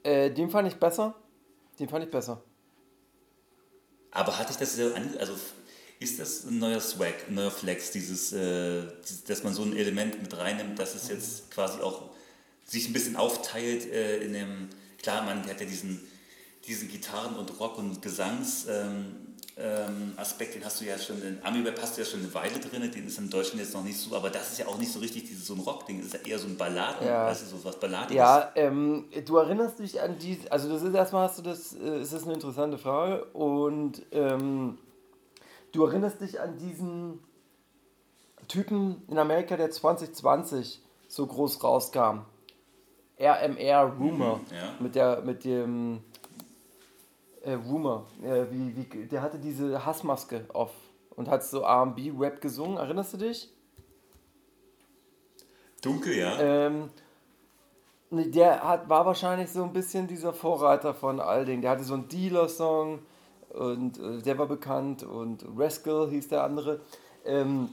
Äh, den fand ich besser. Den fand ich besser. Aber hatte ich das so an, also ist das ein neuer Swag, ein neuer Flex, dieses, äh, dass man so ein Element mit reinnimmt, dass es jetzt quasi auch sich ein bisschen aufteilt äh, in dem, klar, man hat ja diesen, diesen Gitarren- und Rock- und Gesangsaspekt, ähm, ähm, Aspekt, den hast du ja schon, in Ami-Rap hast du ja schon eine Weile drin, den ist in Deutschland jetzt noch nicht so, aber das ist ja auch nicht so richtig dieses, so ein Rock-Ding, das ist ja eher so ein Balladen, Ja. weißt du, so was Balladiges. Ja, ähm, du erinnerst dich an die, also das ist erstmal hast du das, äh, ist das eine interessante Frage und ähm, du erinnerst dich an diesen Typen in Amerika, der 2020 so groß rauskam. RMR Rumor. Mhm, ja. Mit der, mit dem äh, Rumor. Äh, wie, wie, der hatte diese Hassmaske auf und hat so RB-Rap gesungen. Erinnerst du dich? Dunkel, ja. Ähm, nee, der hat, war wahrscheinlich so ein bisschen dieser Vorreiter von all den. Der hatte so einen Dealer-Song und äh, der war bekannt und Rascal hieß der andere. Ähm,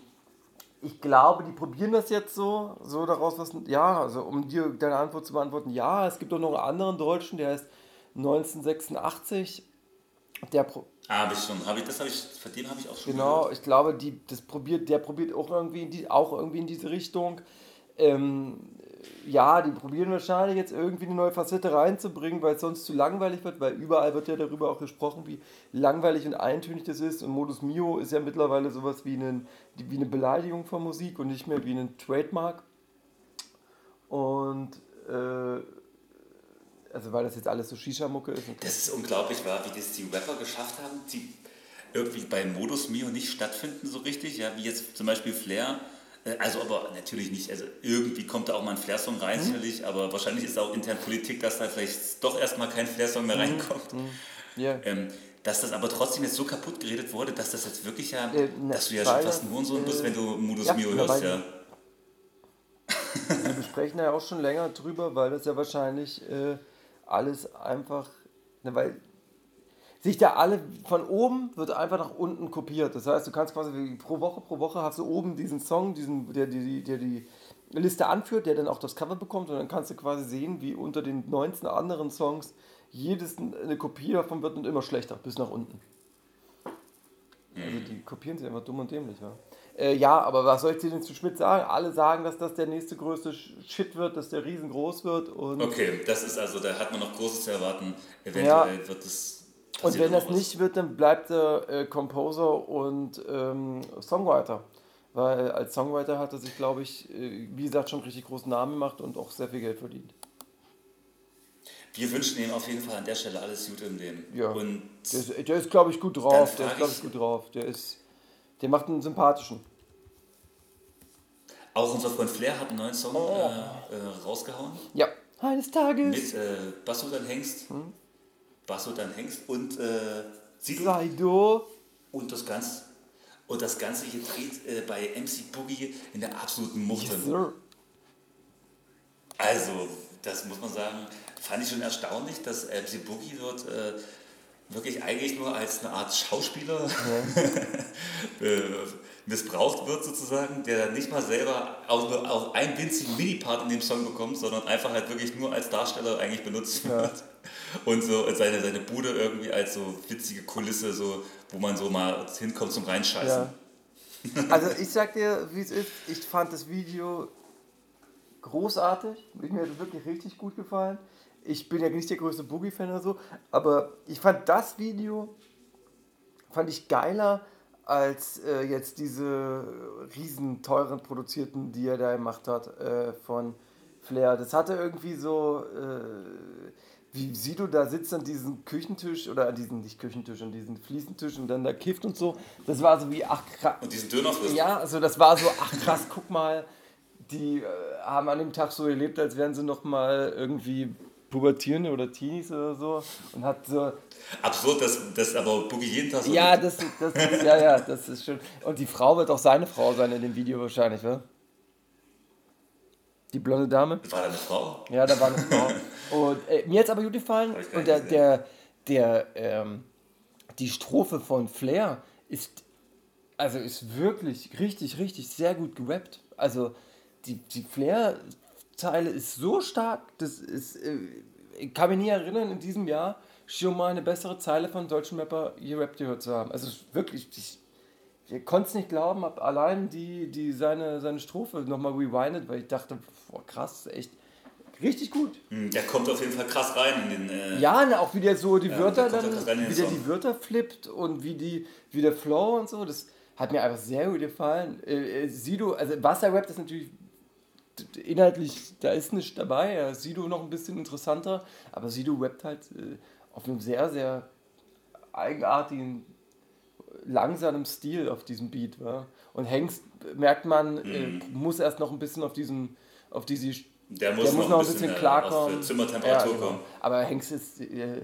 ich glaube, die probieren das jetzt so, so daraus was. Ja, also um dir deine Antwort zu beantworten, ja, es gibt auch noch einen anderen Deutschen, der heißt 1986. Der pro Ah, habe ich schon. Hab ich, das habe ich, von dem habe ich auch schon Genau, gehört. ich glaube, die, das probiert, der probiert auch irgendwie in die, auch irgendwie in diese Richtung. Ähm, ja, die probieren wahrscheinlich jetzt irgendwie eine neue Facette reinzubringen, weil es sonst zu langweilig wird, weil überall wird ja darüber auch gesprochen, wie langweilig und eintönig das ist. Und Modus Mio ist ja mittlerweile sowas wie, einen, wie eine Beleidigung von Musik und nicht mehr wie ein Trademark. Und äh, also weil das jetzt alles so Shisha-Mucke ist. Das ist unglaublich, war, wie das die Rapper geschafft haben, die irgendwie beim Modus Mio nicht stattfinden so richtig, ja, wie jetzt zum Beispiel Flair. Äh, Also aber natürlich nicht, also irgendwie kommt da auch mal ein Flair-Song rein, Mhm. sicherlich, aber wahrscheinlich ist auch intern Politik, dass da vielleicht doch erstmal kein Flair-Song Mhm. mehr reinkommt. ja. Ähm, dass das aber trotzdem jetzt so kaputt geredet wurde, dass das jetzt wirklich ja, Äh, ne, dass du ja schon fast ein Hurensohn bist, äh, wenn du Modus ja, Mio hörst, ja. Wir besprechen da ja auch schon länger drüber, weil das ja wahrscheinlich äh, alles einfach, ne, weil sich da alle von oben wird einfach nach unten kopiert. Das heißt, du kannst quasi pro Woche pro Woche hast du oben diesen Song, diesen, der, die, der die Liste anführt, der dann auch das Cover bekommt und dann kannst du quasi sehen, wie unter den 19 anderen Songs jedes eine Kopie davon wird und immer schlechter, bis nach unten. Also die kopieren sich einfach dumm und dämlich, ja. Äh, ja, aber was soll ich dir denn zu Schmidt sagen? Alle sagen, dass das der nächste größte Shit wird, dass der riesengroß wird und, Okay, das ist also, da hat man noch Großes zu erwarten. Eventuell Ja. wird es. Und wenn das nicht wird, dann bleibt er äh, Composer und ähm, Songwriter. Weil als Songwriter hat er sich, glaube ich, äh, wie gesagt, schon richtig großen Namen gemacht und auch sehr viel Geld verdient. Wir wünschen ihm auf jeden Fall an der Stelle alles Gute im Leben. Ja. Und Der ist, ist glaube ich, gut drauf. Der ist, glaube ich- gut drauf. Der ist, der macht einen sympathischen. auch unser Freund Flair hat einen neuen Song Oh. äh, äh, rausgehauen. Ja. Eines Tages Mit äh, Basso dann Hengst. Hm? Basso dann Hengst und äh, Sido. du. Und das Ganze. Und das Ganze hier dreht äh, bei MC Boogie in der absoluten Muchte. Yes. Also, das muss man sagen, fand ich schon erstaunlich, dass MC Boogie dort äh, wirklich eigentlich nur als eine Art Schauspieler (laughs) äh, missbraucht wird sozusagen, der dann nicht mal selber auch nur auch einen winzigen Mini-Part in dem Song bekommt, sondern einfach halt wirklich nur als Darsteller eigentlich benutzt wird. Und so seine, seine Bude irgendwie als so witzige Kulisse, so, wo man so mal hinkommt zum Reinscheißen. Ja. Also ich sag dir, wie es ist, ich fand das Video großartig. Mir hat es wirklich richtig gut gefallen. Ich bin ja nicht der größte Boogie-Fan oder so, aber ich fand das Video fand ich geiler als äh, jetzt diese riesen teuren produzierten, die er da gemacht hat äh, von Flair. Das hatte irgendwie so, äh, wie Sido da sitzt an diesem Küchentisch oder an diesem, nicht Küchentisch, an diesem Fliesentisch und dann da kifft und so. Das war so wie, ach krass. Und diesen Döner frisst. Ja, also das war so, ach krass, guck mal, die äh, haben an dem Tag so gelebt, als wären sie noch mal irgendwie Pubertierende oder Teenies oder so und hat so, Absurd, dass, dass aber Boogie jeden Tag so ja, das, das ist, ja, ja, das ist schön. Und die Frau wird auch seine Frau sein in dem Video wahrscheinlich, wa? Die blonde Dame? War da eine Frau? Ja, da war eine Frau. Und äh, mir hat es aber gut gefallen. Und der, der, der, ähm, die Strophe von Flair ist, also ist wirklich richtig, richtig sehr gut gerappt. Also die, die Flair-Zeile ist so stark, das ist, äh, ich kann mich nie erinnern, in diesem Jahr schon mal eine bessere Zeile von deutschen Rapper gerappt gehört zu haben. Also wirklich, ich, ich konnte es nicht glauben, hab allein die, die seine, seine Strophe nochmal rewindet, weil ich dachte, boah, krass, echt richtig gut. Hm, Der kommt auf jeden Fall krass rein in den. Äh, Ja, na, auch wie der so die Ja, Wörter dann, wie der die Wörter flippt und wie die, wie der Flow und so, das hat mir einfach sehr gut gefallen. Äh, äh, Sido, also was er rappt, ist natürlich inhaltlich, da ist nichts dabei. Ja, Sido noch ein bisschen interessanter, aber Sido rappt halt äh, auf einem sehr, sehr eigenartigen, langsamen Stil auf diesem Beat. Wa? Und Hengst, merkt man, äh, Mhm. muss erst noch ein bisschen auf diesem, auf diese der muss, der muss noch ein bisschen äh, klarkommen. Zimmertemperatur Ja, genau. kommen. Aber Hengst ist, äh, äh,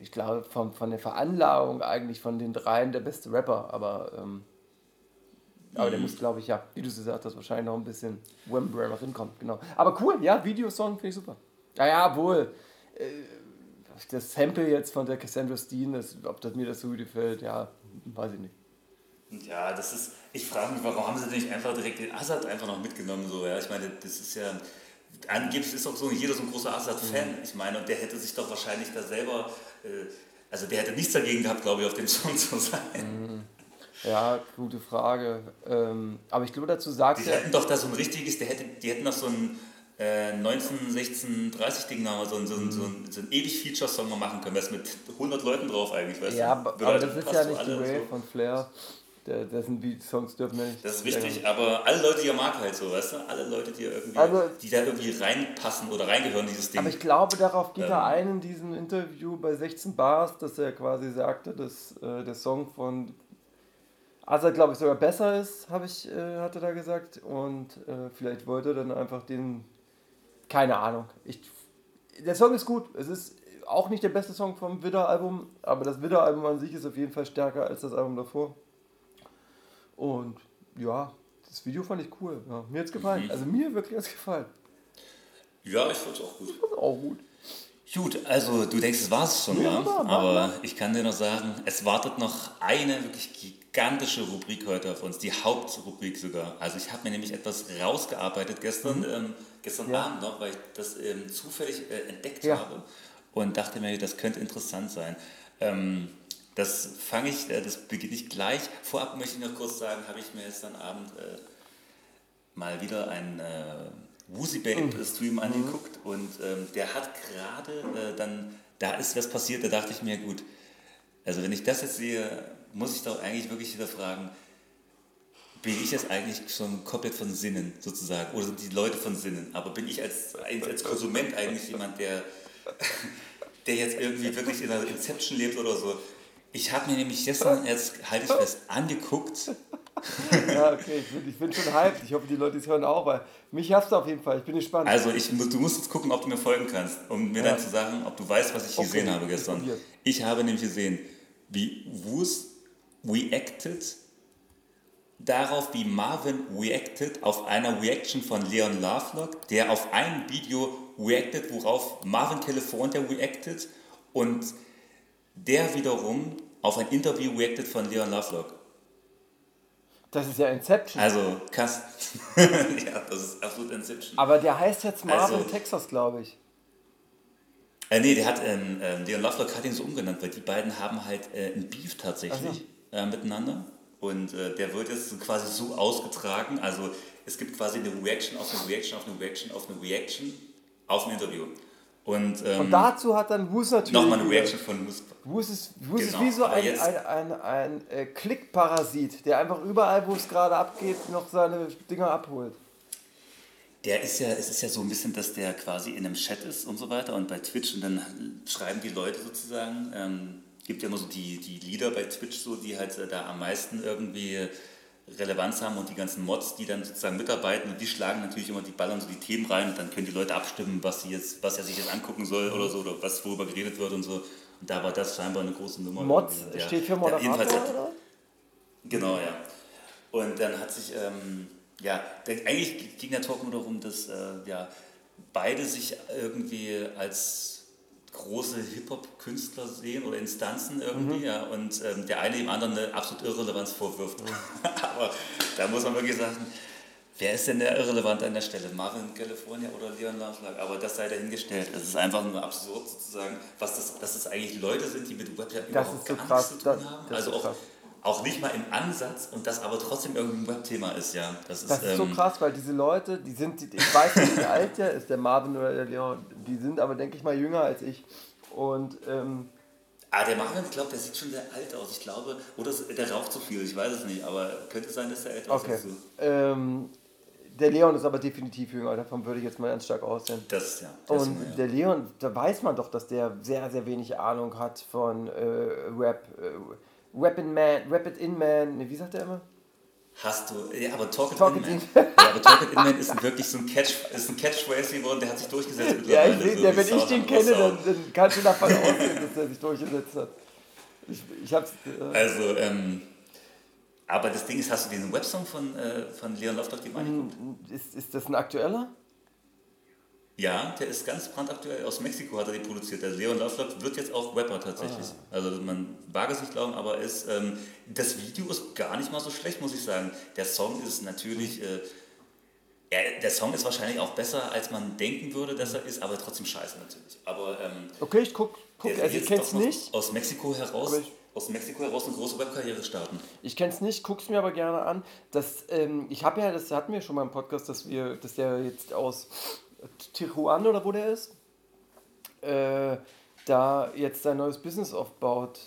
ich glaube, von, von der Veranlagung eigentlich von den dreien der beste Rapper. Aber, ähm, aber Mhm. der muss, glaube ich, ja, wie du es gesagt hast, wahrscheinlich noch ein bisschen Wembley noch hinkommt. Genau. Aber cool, ja, Videosong finde ich super. Naja, wohl. Äh, das Sample jetzt von der Cassandra Steen, das, ob das mir das so gut gefällt, ja, weiß ich nicht. Ja, das ist, ich frage mich, warum haben sie nicht einfach direkt den Assad einfach noch mitgenommen, so, ja, ich meine, das ist ja, angeblich ist auch so jeder so ein großer Assad-Fan, ich meine, und der hätte sich doch wahrscheinlich da selber, äh, also der hätte nichts dagegen gehabt, glaube ich, auf dem Song zu sein. Ja, gute Frage. Ähm, aber ich glaube, dazu sagt Die er. hätten doch da so ein richtiges, der hätte, die hätten noch so ein äh, 19, 16, 30 Ding noch mal so ein, so ein, so ein, so ein ewig Feature-Song noch machen können, das mit 100 Leuten drauf eigentlich, weißt Ja, du? aber, Würde aber halt das ist ja nicht die Wave so. von Flair. Der, das sind die Songs dürfen ja nicht. Das ist richtig, aber alle Leute, die er mag halt so, weißt du? Alle Leute, die, er irgendwie, Also- die da irgendwie reinpassen oder reingehören, in dieses Ding. Aber ich glaube, darauf geht er Ähm. ein in diesem Interview bei 16 Bars, dass er quasi sagte, dass äh, der Song von Azad, glaube ich, sogar besser ist, habe ich, äh, hat er da gesagt. Und äh, vielleicht wollte er dann einfach den. Keine Ahnung. Ich, der Song ist gut. Es ist auch nicht der beste Song vom Widder-Album, aber das Widder-Album an sich ist auf jeden Fall stärker als das Album davor. Und ja, das Video fand ich cool. Ja, mir hat's gefallen. Mhm. Also mir wirklich hat's gefallen. ja, ich fand es auch gut. Das ist auch gut. Gut, also du denkst, es war es schon, Ja, ja, war- war- aber ich kann dir noch sagen, es wartet noch eine wirklich gigantische Rubrik heute auf uns, die Hauptrubrik sogar. Also ich habe mir nämlich etwas rausgearbeitet gestern, ähm, gestern Mhm. Ja. Abend noch, weil ich das ähm, zufällig äh, entdeckt Ja. habe und dachte mir, das könnte interessant sein. Ähm, das fange ich, äh, das beginne ich gleich. Vorab möchte ich noch kurz sagen, habe ich mir gestern Abend äh, mal wieder einen äh, Woozy Babe Stream angeguckt und ähm, der hat gerade äh, dann, da ist was passiert, da dachte ich mir, gut, also wenn ich das jetzt sehe, muss ich doch eigentlich wirklich wieder fragen, bin ich jetzt eigentlich schon komplett von Sinnen sozusagen oder sind die Leute von Sinnen, aber bin ich als, als Konsument eigentlich jemand, der, (laughs) der jetzt irgendwie wirklich in einer Inception lebt oder so. Ich habe mir nämlich gestern, jetzt halte ich fest, angeguckt, (laughs) Ja, okay, ich bin, ich bin schon hyped. Ich hoffe, die Leute hören auch, weil mich hast du auf jeden Fall. Ich bin gespannt. Also ich, du musst jetzt gucken, ob du mir folgen kannst, um mir Ja. dann zu sagen, ob du weißt, was ich Okay, gesehen habe gestern. Ich habe nämlich gesehen, wie Wus reacted darauf, wie Marvin reacted auf einer Reaction von Leon Lovelock, der auf ein Video reacted, worauf Marvin California reacted und der wiederum auf ein Interview reacted von Leon Lovelock. das ist ja Inception. Also, kannst. (laughs) ja, das ist absolut Inception. Aber der heißt jetzt Marvin Also- Texas, glaube ich. Äh, nee, der hat, ähm, ähm, Leon Lovelock hat ihn so umgenannt, weil die beiden haben halt äh, ein Beef tatsächlich äh, miteinander. Und äh, der wird jetzt so quasi so ausgetragen, also es gibt quasi eine Reaction auf eine Reaction auf eine Reaction auf eine Reaction auf ein Interview. Und, ähm, Und dazu hat dann Wus natürlich. nochmal eine Reaction von Mus Wus ist, Wus Genau, ist wie so ein, ein, ein, ein, äh, Klickparasit, der einfach überall, wo es gerade abgeht, noch seine Dinger abholt. Der ist ja, es ist ja so ein bisschen, dass der quasi in einem Chat ist und so weiter und bei Twitch und dann schreiben die Leute sozusagen, ähm, gibt ja immer so die, die Lieder bei Twitch so, die halt äh, da am meisten irgendwie Relevanz haben und die ganzen Mods, die dann sozusagen mitarbeiten und die schlagen natürlich immer die ballern so die Themen rein und dann können die Leute abstimmen, was sie jetzt, was er sich jetzt angucken soll oder so oder was worüber geredet wird und so. Und da war das scheinbar eine große Nummer. Mods. Der- steht für jedenfalls Moderator, hat- oder? Genau, ja. Und dann hat sich, ähm, ja, eigentlich ging der Talk nur darum, dass äh, ja, beide sich irgendwie als große Hip-Hop-Künstler sehen oder Instanzen irgendwie, ja, und ähm, der eine dem anderen eine absolut Irrelevanz vorwirft. (laughs) Aber da muss man wirklich sagen, wer ist denn der Irrelevante an der Stelle? Marvin California oder Leon Lovelock? Aber das sei dahingestellt. Es ist einfach nur absurd sozusagen, was das, dass das eigentlich Leute sind, die mit Web ja überhaupt gar nichts zu tun das- haben. das ist Also so auch krass. Auch nicht mal im Ansatz und das aber trotzdem irgendwie ein Webthema ist, ja. Das ist, Das ist so ähm, krass, weil diese Leute, die sind, ich weiß nicht, wie alt der ist, der Marvin oder der Leon, die sind aber, denke ich mal, jünger als ich. Und ähm, Ah, der Marvin, ich glaube, der sieht schon sehr alt aus. Ich glaube, oder der raucht zu viel, ich weiß es nicht, aber könnte sein, dass der älter ist okay. du. Ähm, der Leon ist aber definitiv jünger, davon würde ich jetzt mal ganz stark aussehen. Das, ja. Das Und ja. der Leon, da weiß man doch, dass der sehr, sehr wenig Ahnung hat von äh, Rap. Äh, Rap in Man, Rap it in Man, wie sagt er immer? Hast du, ja, aber Talk It Talk In It Man. In. ja, aber Talk It In Man ist wirklich so ein Catch, ist ein Catchphrase geworden, der hat sich durchgesetzt (laughs) Ja, ich mittlerweile, so wie wenn ich den kenne, dann, dann kannst du davon ausgehen, dass er sich durchgesetzt hat. Ich, ich hab's. Äh, Also, ähm, aber das Ding ist, hast du den Websong von, äh, von Leon Lovelock dir mal angeguckt? ist, ist das ein aktueller? Ja, der ist ganz brandaktuell. Aus Mexiko hat er die produziert. Der Leon Lovelock wird jetzt auch Rapper tatsächlich. Also man wage es nicht glauben, aber ist, ähm, das Video ist gar nicht mal so schlecht, muss ich sagen. Der Song ist natürlich... Äh, ja, der Song ist wahrscheinlich auch besser, als man denken würde, dass er ist, aber trotzdem scheiße natürlich. Aber ähm, Okay, ich guck, guck der also ich kenn's nicht. Aus Mexiko heraus, ich- aus Mexiko heraus eine große Webkarriere starten. Ich kenn's nicht, guck's mir aber gerne an. Das, ähm, ich habe ja, das hatten wir schon mal im Podcast, dass wir, dass der jetzt aus Tijuana oder wo der ist, äh, da jetzt sein neues Business aufbaut.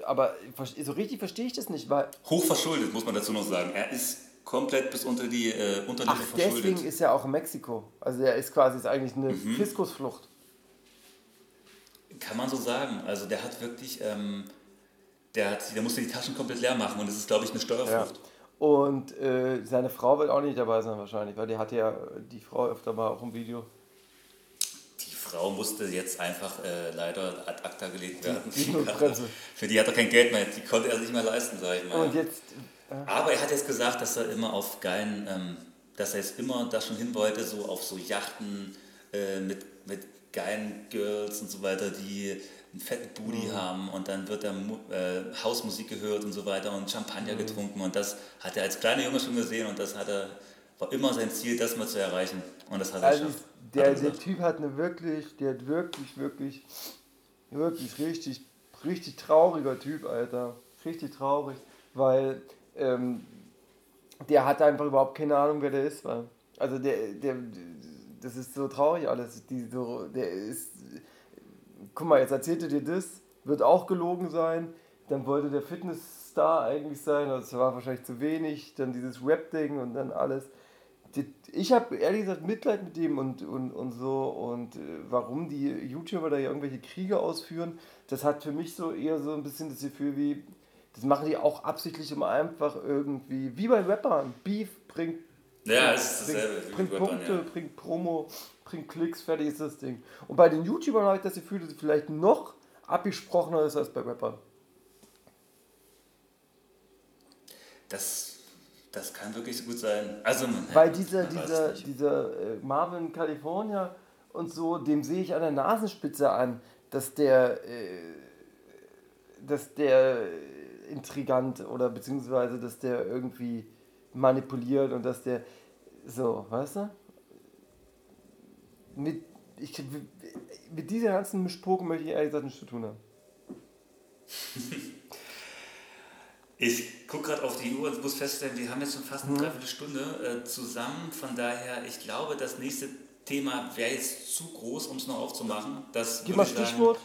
Äh, Aber so richtig verstehe ich das nicht, weil Hochverschuldet, muss man dazu noch sagen. Er ist komplett bis unter die äh, Unterlippe ach verschuldet. deswegen ist er auch in Mexiko. Also er ist quasi ist eigentlich eine Mhm. Fiskusflucht. Kann man so sagen. Also der hat wirklich, ähm, der, hat, der musste die Taschen komplett leer machen und das ist, glaube ich, eine Ja. Und äh, seine Frau wird auch nicht dabei sein wahrscheinlich, weil die hatte ja die Frau öfter mal auch im Video. Die Frau musste jetzt einfach äh, leider ad acta gelegt werden. die Die. Für die hat er kein Geld mehr, die konnte er sich nicht mehr leisten, sag ich mal. Und jetzt Aber er hat jetzt gesagt, dass er immer auf geilen, ähm, dass er jetzt immer da schon hin wollte, so auf so Yachten äh, mit, mit geilen Girls und so weiter, die einen fetten Booty Mhm. haben und dann wird da äh, Hausmusik gehört und so weiter und Mhm. Champagner getrunken und das hat er als kleiner Junge schon gesehen und das hat er, war immer sein Ziel, das mal zu erreichen und das hat er Also geschafft. der, er der. Typ hat eine wirklich, der hat wirklich, wirklich, wirklich richtig, richtig trauriger Typ, Alter. Richtig traurig, weil ähm, der hat einfach überhaupt keine Ahnung, wer der ist, weil. Also der, der, das ist so traurig alles. Die, so, der ist. Guck mal, jetzt erzählte dir das, wird auch gelogen sein. Dann wollte der Fitnessstar eigentlich sein, das war wahrscheinlich zu wenig. Dann dieses Rap-Ding und dann alles ich habe ehrlich gesagt Mitleid mit dem und, und, und so und äh, warum die YouTuber da ja irgendwelche Kriege ausführen, das hat für mich so eher so ein bisschen das Gefühl wie, das machen die auch absichtlich, um einfach irgendwie, wie bei Rappern, Beef bringt, Ja, es ist dasselbe bringt Punkte, ja. bringt Promo, bringt Klicks, fertig ist das Ding. Und bei den YouTubern habe ich das Gefühl, dass es vielleicht noch abgesprochener ist als bei Rappern. Das, das kann wirklich so gut sein. Also, man, Weil dieser, man dieser, dieser äh, Marvin California und so, dem sehe ich an der Nasenspitze an, dass der, äh, dass der äh, intrigant oder beziehungsweise, dass der irgendwie manipuliert und dass der so, weißt du? Mit, ich, mit dieser ganzen Mischpoke möchte ich ehrlich gesagt nichts zu tun haben. Ich gucke gerade auf die Uhr und muss feststellen, wir haben jetzt schon Mhm. fast eine Dreiviertelstunde äh, zusammen. Von daher, ich glaube, das nächste Thema wäre jetzt zu groß, um es noch aufzumachen. Das Gib mal Stichwort.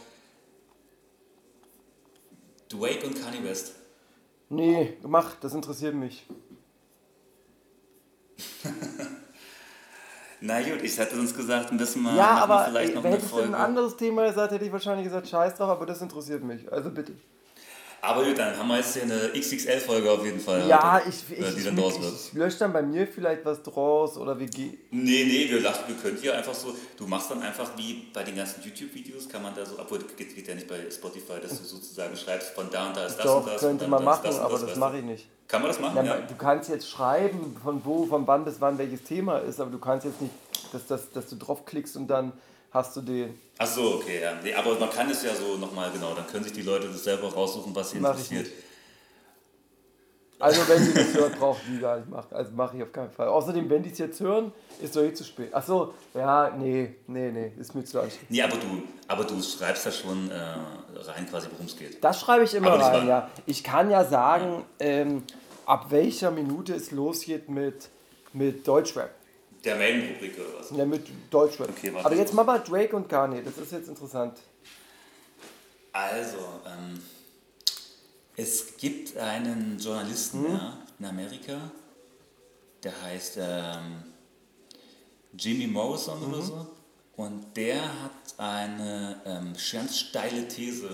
Drake und Kanye West. Nee, mach, das interessiert mich. Na gut, ich hätte sonst gesagt, müssen wir, Ja, machen wir aber vielleicht noch eine du ein Folge. anderes Thema gesagt, hätte ich wahrscheinlich gesagt, scheiß drauf, aber das interessiert mich. Also bitte. Aber gut, dann haben wir jetzt hier eine XXL-Folge auf jeden Fall. Ja, heute, ich, ich, die dann draus ich, wird. ich lösche dann bei mir vielleicht was draus oder wir gehen. Nee, nee, wir lachen, wir können hier einfach so, du machst dann einfach wie bei den ganzen YouTube-Videos, kann man da so, obwohl geht, geht ja nicht bei Spotify, dass du sozusagen schreibst, von da und da ist das Doch, und das. könnte und man machen, das und aber das, das mache ich nicht. Kann man das machen? Ja, Ja. Du kannst jetzt schreiben, von wo, von wann bis wann welches Thema ist, aber du kannst jetzt nicht, dass, dass, dass du draufklickst und dann hast du den. Ach so, okay, ja. Nee, aber man kann es ja so nochmal, genau, dann können sich die Leute das selber raussuchen, was sie interessiert. Also wenn die das hört, braucht die gar nicht machen. Also mache ich auf keinen Fall. Außerdem, wenn die es jetzt hören, ist doch eh zu spät. Ach so, ja, nee, nee, nee, ist mir zu anstrengend. Nee, aber du, aber du schreibst da schon äh, rein quasi, worum es geht. Das schreibe ich immer Aber rein, ja. Ich kann ja sagen, ähm, ab welcher Minute es losgeht mit, mit Deutschrap. Der Main-Rubrik oder was? Ja, mit Deutschrap. Okay. Aber jetzt mal mal Drake und Kanye, das ist jetzt interessant. Also, ähm, es gibt einen Journalisten Mhm. ja, in Amerika, der heißt ähm, Jimmy Morrison Mhm. oder so. Und der hat eine ähm, ganz steile These.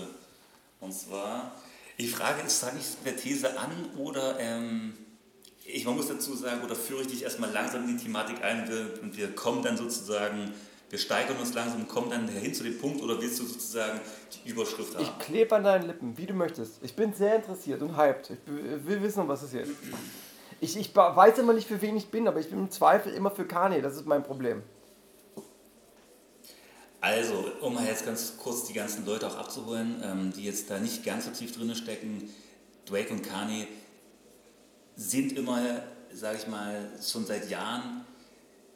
Und zwar, ich frage, ist fange ich mit der These an oder ähm, ich man muss dazu sagen, oder führe ich dich erstmal langsam in die Thematik ein und wir kommen dann sozusagen, wir steigern uns langsam und kommen dann hin zu dem Punkt oder willst du sozusagen die Überschrift haben? Ich klebe an deinen Lippen, wie du möchtest. Ich bin sehr interessiert und hyped. Ich will wissen, was es hier ist. Ich, ich weiß immer nicht, für wen ich bin, aber ich bin im Zweifel immer für Kanye. Das ist mein Problem. Also, um mal jetzt ganz kurz die ganzen Leute auch abzuholen, ähm, die jetzt da nicht ganz so tief drin stecken, Drake und Kanye sind immer, sage ich mal, schon seit Jahren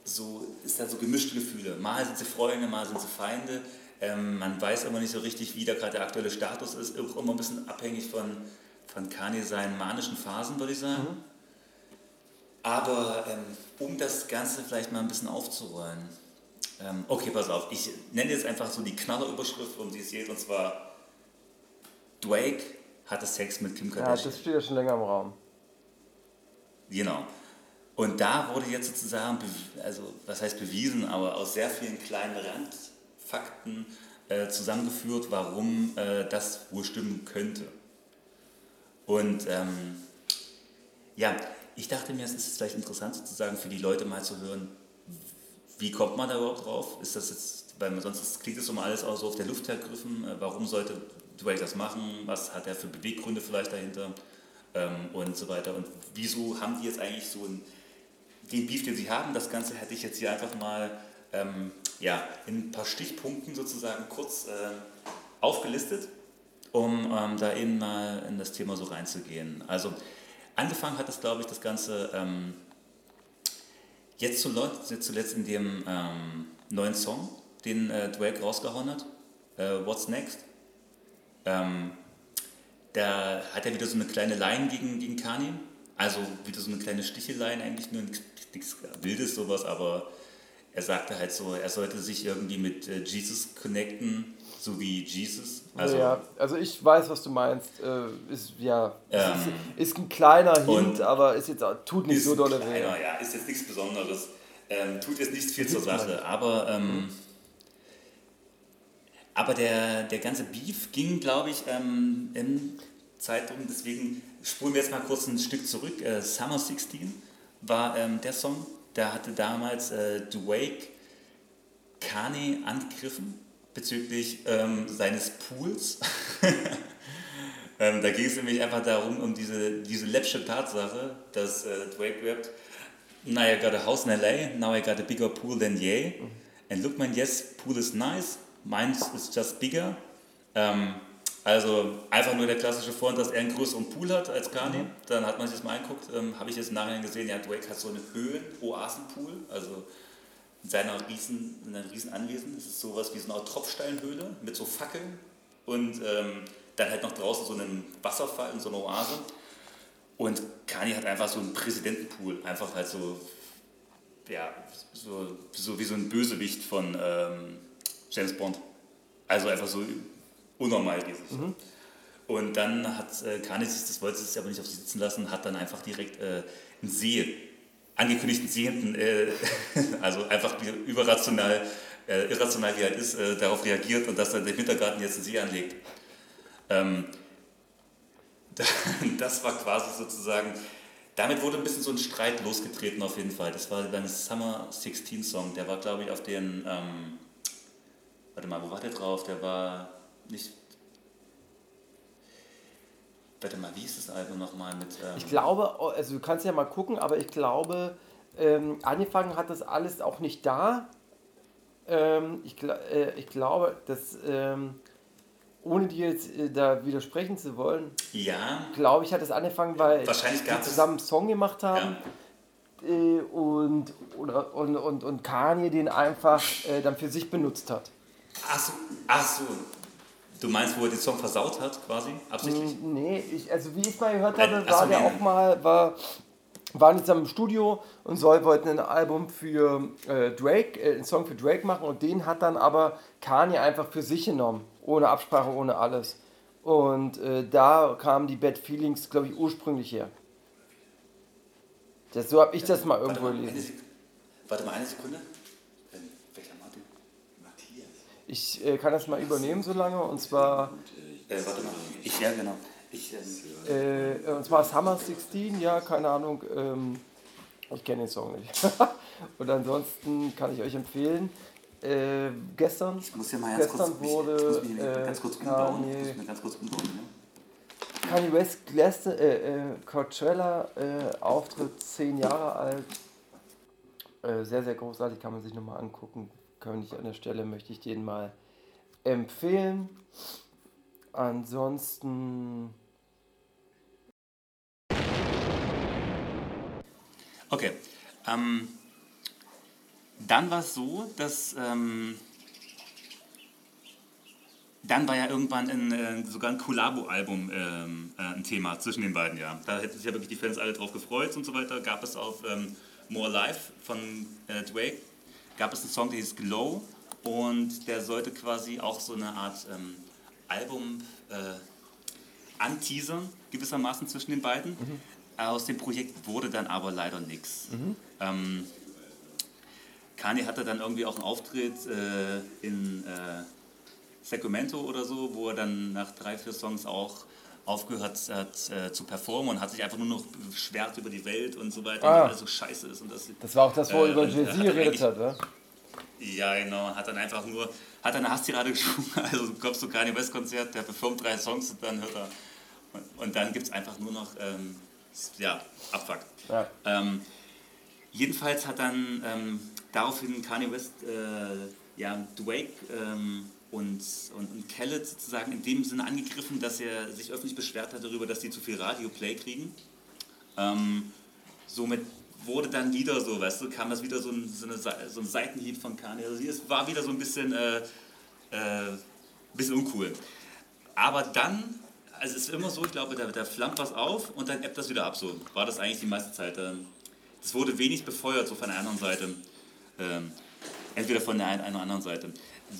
so, ist da so gemischte Gefühle. Mal sind sie Freunde, mal sind sie Feinde. Ähm, man weiß immer nicht so richtig, wie da gerade der aktuelle Status ist. Auch immer ein bisschen abhängig von, von Kanye seinen manischen Phasen, würde ich sagen. Mhm. Aber ähm, um das Ganze vielleicht mal ein bisschen aufzurollen. Ähm, okay, pass auf. Ich nenne jetzt einfach so die Knallerüberschrift, um die es geht. Und zwar Drake hatte Sex mit Kim Ja, Kardashian. das steht ja schon länger im Raum. Genau. Und da wurde jetzt sozusagen, also was heißt bewiesen, aber aus sehr vielen kleinen Randfakten äh, zusammengeführt, warum äh, das wohl stimmen könnte. Und ähm, ja, ich dachte mir, es ist vielleicht interessant sozusagen für die Leute mal zu hören, wie kommt man da überhaupt drauf? Ist das jetzt, weil sonst klingt das immer alles auch so auf der Luft ergriffen, äh, warum sollte Drake das machen? Was hat er für Beweggründe vielleicht dahinter? Ähm, und so weiter. Und wieso haben die jetzt eigentlich so einen, den Beef, den sie haben? Das Ganze hätte ich jetzt hier einfach mal ähm, ja, in ein paar Stichpunkten sozusagen kurz äh, aufgelistet, um ähm, da eben mal in das Thema so reinzugehen. Also angefangen hat das, glaube ich, das Ganze ähm, jetzt zuletzt, in dem ähm, neuen Song, den äh, Drake rausgehauen hat, äh, What's Next. Ähm, da hat er wieder so eine kleine Line gegen, gegen Kanye. Also wieder so eine kleine Stichelein, eigentlich nur nichts Wildes sowas, aber er sagte halt so, er sollte sich irgendwie mit äh, Jesus connecten, so wie Jesus. Also, ja, also ich weiß, was du meinst. Äh, ist ja Ähm, ist, ist ein kleiner Hint, aber ist jetzt tut nicht ist so dolle weh. ja, ist jetzt nichts Besonderes. Ähm, tut jetzt nichts viel zur Sache, aber, ähm, aber der, der ganze Beef ging, glaube ich, ähm, im Zeitraum, deswegen spulen wir jetzt mal kurz ein Stück zurück. Äh, Summer 16 war ähm, der Song, da hatte damals äh, Drake Kanye angegriffen bezüglich ähm, seines Pools. (laughs) ähm, da ging es nämlich einfach darum, um diese, diese läppsche Tatsache, dass äh, Drake rappt, Now I got a house in LA, now I got a bigger pool than Ye. And look man, yes, pool is nice, mine is just bigger. Ähm, also einfach nur der klassische Front, dass er einen größeren Pool hat als Kanye. Dann hat man sich das mal angeguckt, ähm, habe ich jetzt im Nachhinein gesehen, ja, Drake hat so einen Höhen-Oasenpool, also in seiner riesen, in einem riesen Anwesen. Das ist sowas wie so eine Art Tropfsteinhöhle mit so Fackeln und ähm, dann halt noch draußen so einen Wasserfall in so einer Oase. Und Kanye hat einfach so einen Präsidentenpool, einfach halt so, ja, so, so wie so ein Bösewicht von ähm, James Bond. Also einfach so unnormal riesig. Und dann hat äh, Kanye sich, das wollte sich aber nicht auf sich sitzen lassen, hat dann einfach direkt äh, einen See, angekündigten Sehenden, äh, (laughs) also einfach wie überrational, äh, irrational wie er ist, äh, darauf reagiert und dass er den Wintergarten jetzt einen See anlegt. Ähm, (laughs) das war quasi sozusagen, damit wurde ein bisschen so ein Streit losgetreten auf jeden Fall. Das war beim Summer 16 Song, der war glaube ich auf den, ähm, warte mal, wo war der drauf? Der war nicht, warte mal, wie ist das Album nochmal mit, ähm, Ich glaube, also du kannst ja mal gucken, aber ich glaube, ähm, angefangen hat das alles auch nicht da. Ähm, ich, äh, ich glaube, dass, ähm, ohne dir jetzt äh, da widersprechen zu wollen, ja, glaube ich, hat es angefangen, weil Wahrscheinlich die zusammen einen Song gemacht haben. ja, äh, und, oder, und, und, und Kanye den einfach äh, dann für sich benutzt hat. ach so, ach so, du meinst, wo er den Song versaut hat quasi, absichtlich? Nee, ich, also wie ich mal gehört Äh, habe, so, war der nee. auch mal, war, waren jetzt im Studio und soll, wollten ein Album für äh, Drake, äh, einen Song für Drake machen und den hat dann aber Kanye einfach für sich genommen. Ohne Absprache, ohne alles. Und äh, da kamen die Bad Feelings, glaube ich, ursprünglich her. Das, so habe ich das mal irgendwo gelesen. Warte mal eine Sekunde. Ich äh, kann das mal übernehmen so lange und zwar, Äh, warte mal. Ich, ja, genau. Ich, ähm, äh, und zwar Summer 16, ja, keine Ahnung, ähm, ich kenne den Song nicht. (laughs) und ansonsten kann ich euch empfehlen, äh, gestern, ich muss hier mal ganz gestern kurz, wurde ich äh, ganz kurz umbauen. Ich Kanye, muss mich ganz kurz umbauen. Ne? Kanye West Gläste, äh, äh, Coachella äh, Auftritt 10 Jahre alt. Sehr, sehr großartig, kann man sich nochmal angucken. Kann ich an der Stelle möchte ich den mal empfehlen. Ansonsten Okay. Ähm, dann war es so, dass ähm, dann war ja irgendwann ein, äh, sogar ein Collabo-Album ähm, äh, ein Thema zwischen den beiden, ja. Da hätten sich ja wirklich die Fans alle drauf gefreut und so weiter. Gab es auf ähm, More Life von äh, Drake, gab es einen Song, der hieß Glow und der sollte quasi auch so eine Art ähm, Album äh, anteasern, gewissermaßen zwischen den beiden. Aus dem Projekt wurde dann aber leider nichts. Ähm, Kanye hatte dann irgendwie auch einen Auftritt äh, in äh, Sacramento oder so, wo er dann nach drei, vier Songs auch aufgehört hat äh, zu performen und hat sich einfach nur noch beschwert über die Welt und so weiter, Ah. und alles so scheiße ist. Und das, Das war auch das, wo er Äh, über Jay-Z er geredet hat, oder? ja, genau. Hat dann einfach nur, hat eine Hasstirade (laughs) geschrieben. Also du kommst zu Kanye West Konzert, der performt drei Songs und dann hört er. Und, und dann gibt es einfach nur noch, ähm, ja, Abfuck. Ja. Ähm, jedenfalls hat dann ähm, daraufhin Kanye West äh, ja, Drake ähm, und, und, und Khaled sozusagen in dem Sinne angegriffen, dass er sich öffentlich beschwert hat darüber, dass die zu viel Radio-Play kriegen. Ähm, somit wurde dann wieder so, weißt du, kam das wieder so ein, so eine, so ein Seitenhieb von Kanye. Also es war wieder so ein bisschen, äh, äh, bisschen uncool. Aber dann, also es ist immer so, ich glaube, da, da flammt was auf und dann ebbt das wieder ab. So war das eigentlich die meiste Zeit. Ähm, Es wurde wenig befeuert, so von der anderen Seite. Ähm, entweder von der einen oder anderen Seite.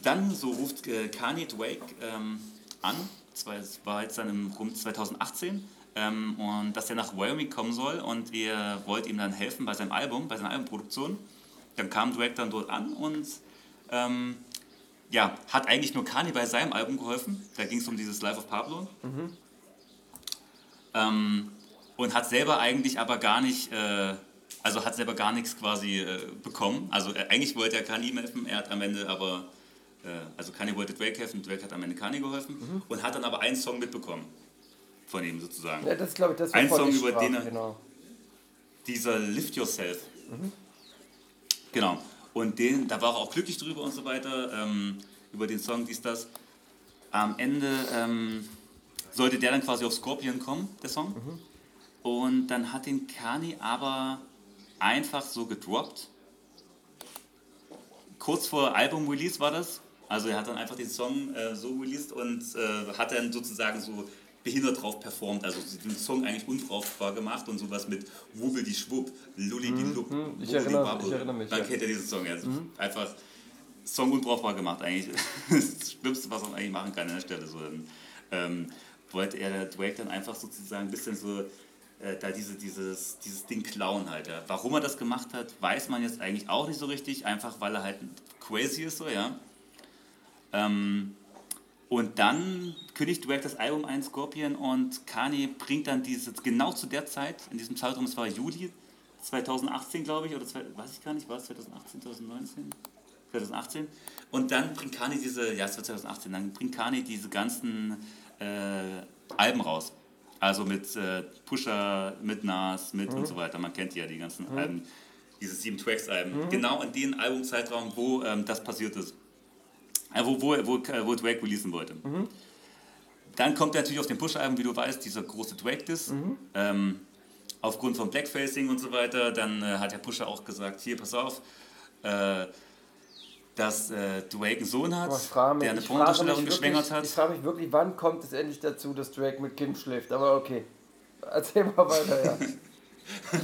Dann so ruft äh, Kanye Drake ähm, an, es war jetzt dann im rum 2018, ähm, und dass er nach Wyoming kommen soll und ihr wollt ihm dann helfen bei seinem Album, bei seiner Albumproduktion. Dann kam Drake dann dort an und ähm, ja, hat eigentlich nur Kanye bei seinem Album geholfen. Da ging es um dieses Life of Pablo. Ähm, und hat selber eigentlich aber gar nicht, äh, also hat selber gar nichts quasi äh, bekommen. Also äh, eigentlich wollte er Kanye ihm helfen, er hat am Ende aber, also Kanye wollte Drake helfen, Drake hat am Ende Kanye geholfen und hat dann aber einen Song mitbekommen von ihm sozusagen. Ja, das glaube ich, das Ein Song, über den er- genau. dieser Lift Yourself. Genau. Und den, da war er auch glücklich drüber und so weiter, ähm, über den Song, dies, das. Am Ende ähm, sollte der dann quasi auf Scorpion kommen, der Song. Und dann hat den Kani aber einfach so gedroppt. Kurz vor Album-Release war das. Also er hat dann einfach den Song äh, so released und äh, hat dann sozusagen so behindert drauf performt. Also den Song eigentlich unbrauchbar gemacht und sowas mit Wubbel die Schwupp, Lulli die Lupp. Mhm, ich erinnere- ich erinnere mich, Man ja. Mhm. kennt ja diesen Song. Also Einfach Song unbrauchbar gemacht eigentlich. (laughs) Das Schlimmste, was man eigentlich machen kann an der Stelle. So, dann, ähm, wollte er Drake dann einfach sozusagen ein bisschen so äh, da diese, dieses, dieses Ding klauen halt. Ja. Warum er das gemacht hat, weiß man jetzt eigentlich auch nicht so richtig, einfach weil er halt crazy ist so, ja. Ähm, und dann kündigt Drake das Album ein, Scorpion, und Kanye bringt dann dieses, genau zu der Zeit, in diesem Zeitraum, es war Juli 2018, glaube ich, oder zwei, weiß ich gar nicht, war es 2018, 2019? 2018. Und dann bringt Kanye diese, ja, es war 2018, dann bringt Kanye diese ganzen äh, Alben raus. Also mit äh, Pusher, mit Nas, mit und so weiter. Man kennt ja die ganzen Alben, diese sieben Tracks-Alben. Genau in dem Albumzeitraum, wo ähm, das passiert ist. Äh, wo, wo, wo, wo Drake releasen wollte. Dann kommt er natürlich auf den Pusher-Album, wie du weißt, dieser große Drake-Diss. Ähm, aufgrund von Blackfacing und so weiter. Dann äh, hat der Pusher auch gesagt, hier, pass auf, äh, dass äh, Drake einen Sohn hat, frage mich, der eine Pornodarstellerin geschwängert hat. Ich frage mich wirklich, wann kommt es endlich dazu, dass Drake mit Kim schläft? Aber okay. Erzähl mal weiter, ja. (laughs)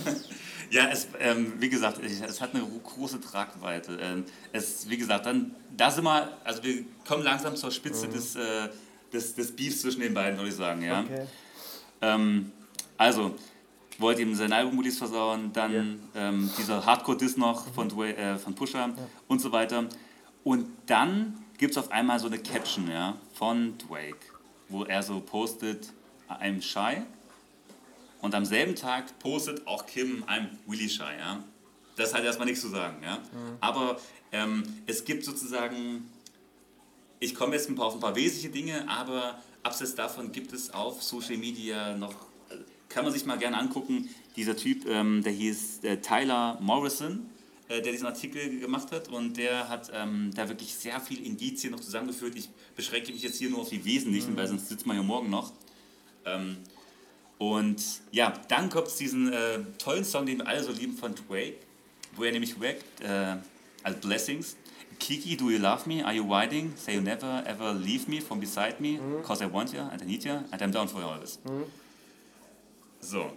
Ja, es, ähm, wie gesagt, es hat eine große Tragweite. Ähm, es, wie gesagt, dann, da sind wir, also wir kommen langsam zur Spitze des, äh, des, des Beefs zwischen den beiden, würde ich sagen, ja. Okay. Ähm, also, wollte ihm sein Album-Release versauen, dann ähm, dieser Hardcore-Diss noch von, Dway, äh, von Pusher und so weiter. Und dann gibt es auf einmal so eine Caption ja, von Drake, wo er so postet, I'm shy. Und am selben Tag postet auch Kim, I'm really shy. Ja? Das hat erstmal nichts zu sagen. Ja? Aber ähm, es gibt sozusagen ich komme jetzt ein paar, auf ein paar wesentliche Dinge, aber abseits davon gibt es auf Social Media noch, kann man sich mal gerne angucken, dieser Typ, ähm, der hieß äh, Tyler Morrison, äh, der diesen Artikel gemacht hat und der hat ähm, da wirklich sehr viel Indizien noch zusammengeführt. Ich beschränke mich jetzt hier nur auf die Wesentlichen, weil sonst sitzt man ja morgen noch. Ähm, und ja, dann kommt es diesen äh, tollen Song, den wir alle so lieben von Drake, wo er nämlich rappt, äh, als Blessings. Kiki, do you love me? Are you riding? Say you never ever leave me from beside me, cause I want you and I need you and I'm down for you always. So.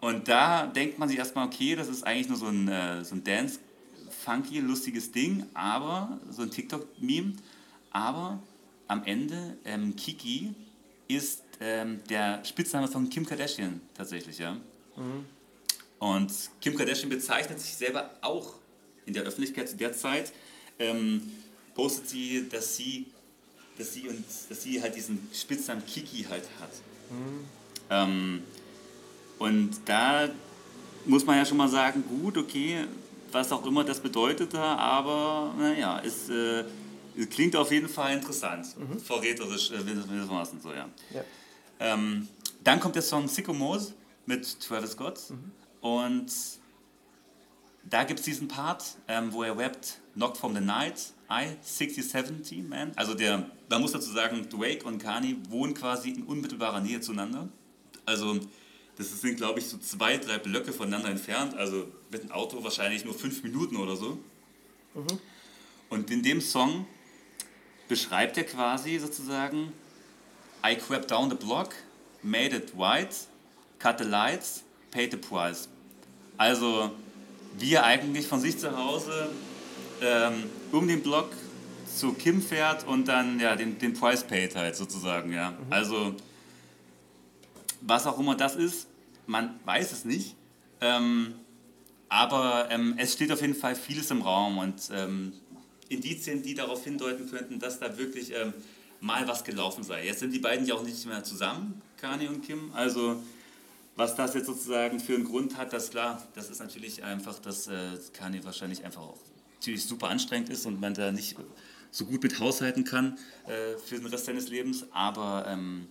Und da denkt man sich erstmal, okay, das ist eigentlich nur so ein, äh, so ein Dance, funky, lustiges Ding, aber so ein TikTok-Meme. Aber am Ende, ähm, Kiki ist ähm, der Spitzname von Kim Kardashian tatsächlich, ja. Und Kim Kardashian bezeichnet sich selber auch in der Öffentlichkeit zu der Zeit, ähm, postet sie, dass sie, dass sie und dass sie halt diesen Spitznamen Kiki halt hat. Ähm, und da muss man ja schon mal sagen, gut, okay, was auch immer das bedeutete, aber naja, es äh, klingt auf jeden Fall interessant. Verräterisch, äh, gewissermaßen so, ja. Ja. Ähm, dann kommt der Song Sycamores mit Travis Scott und da gibt es diesen Part, ähm, wo er rappt Knocked from the Night, I 6070, man. Also der, man muss dazu sagen, Drake und Kanye wohnen quasi in unmittelbarer Nähe zueinander. Also das sind, glaube ich, so zwei, drei Blöcke voneinander entfernt. Also mit dem Auto wahrscheinlich nur fünf Minuten oder so. Und in dem Song beschreibt er quasi sozusagen I crept down the block, made it white, cut the lights, paid the price. Also wie er eigentlich von sich zu Hause ähm, um den Block zu Kim fährt und dann ja den, den Price paid halt sozusagen, ja. Also was auch immer das ist, man weiß es nicht. Ähm, aber ähm, es steht auf jeden Fall vieles im Raum und ähm, Indizien, die darauf hindeuten könnten, dass da wirklich ähm, mal was gelaufen sei. Jetzt sind die beiden ja auch nicht mehr zusammen, Kanye und Kim. Also was das jetzt sozusagen für einen Grund hat, das klar, das ist natürlich einfach, dass äh, Kanye wahrscheinlich einfach auch natürlich super anstrengend ist und man da nicht so gut mit haushalten kann äh, für den Rest seines Lebens. Aber ähm,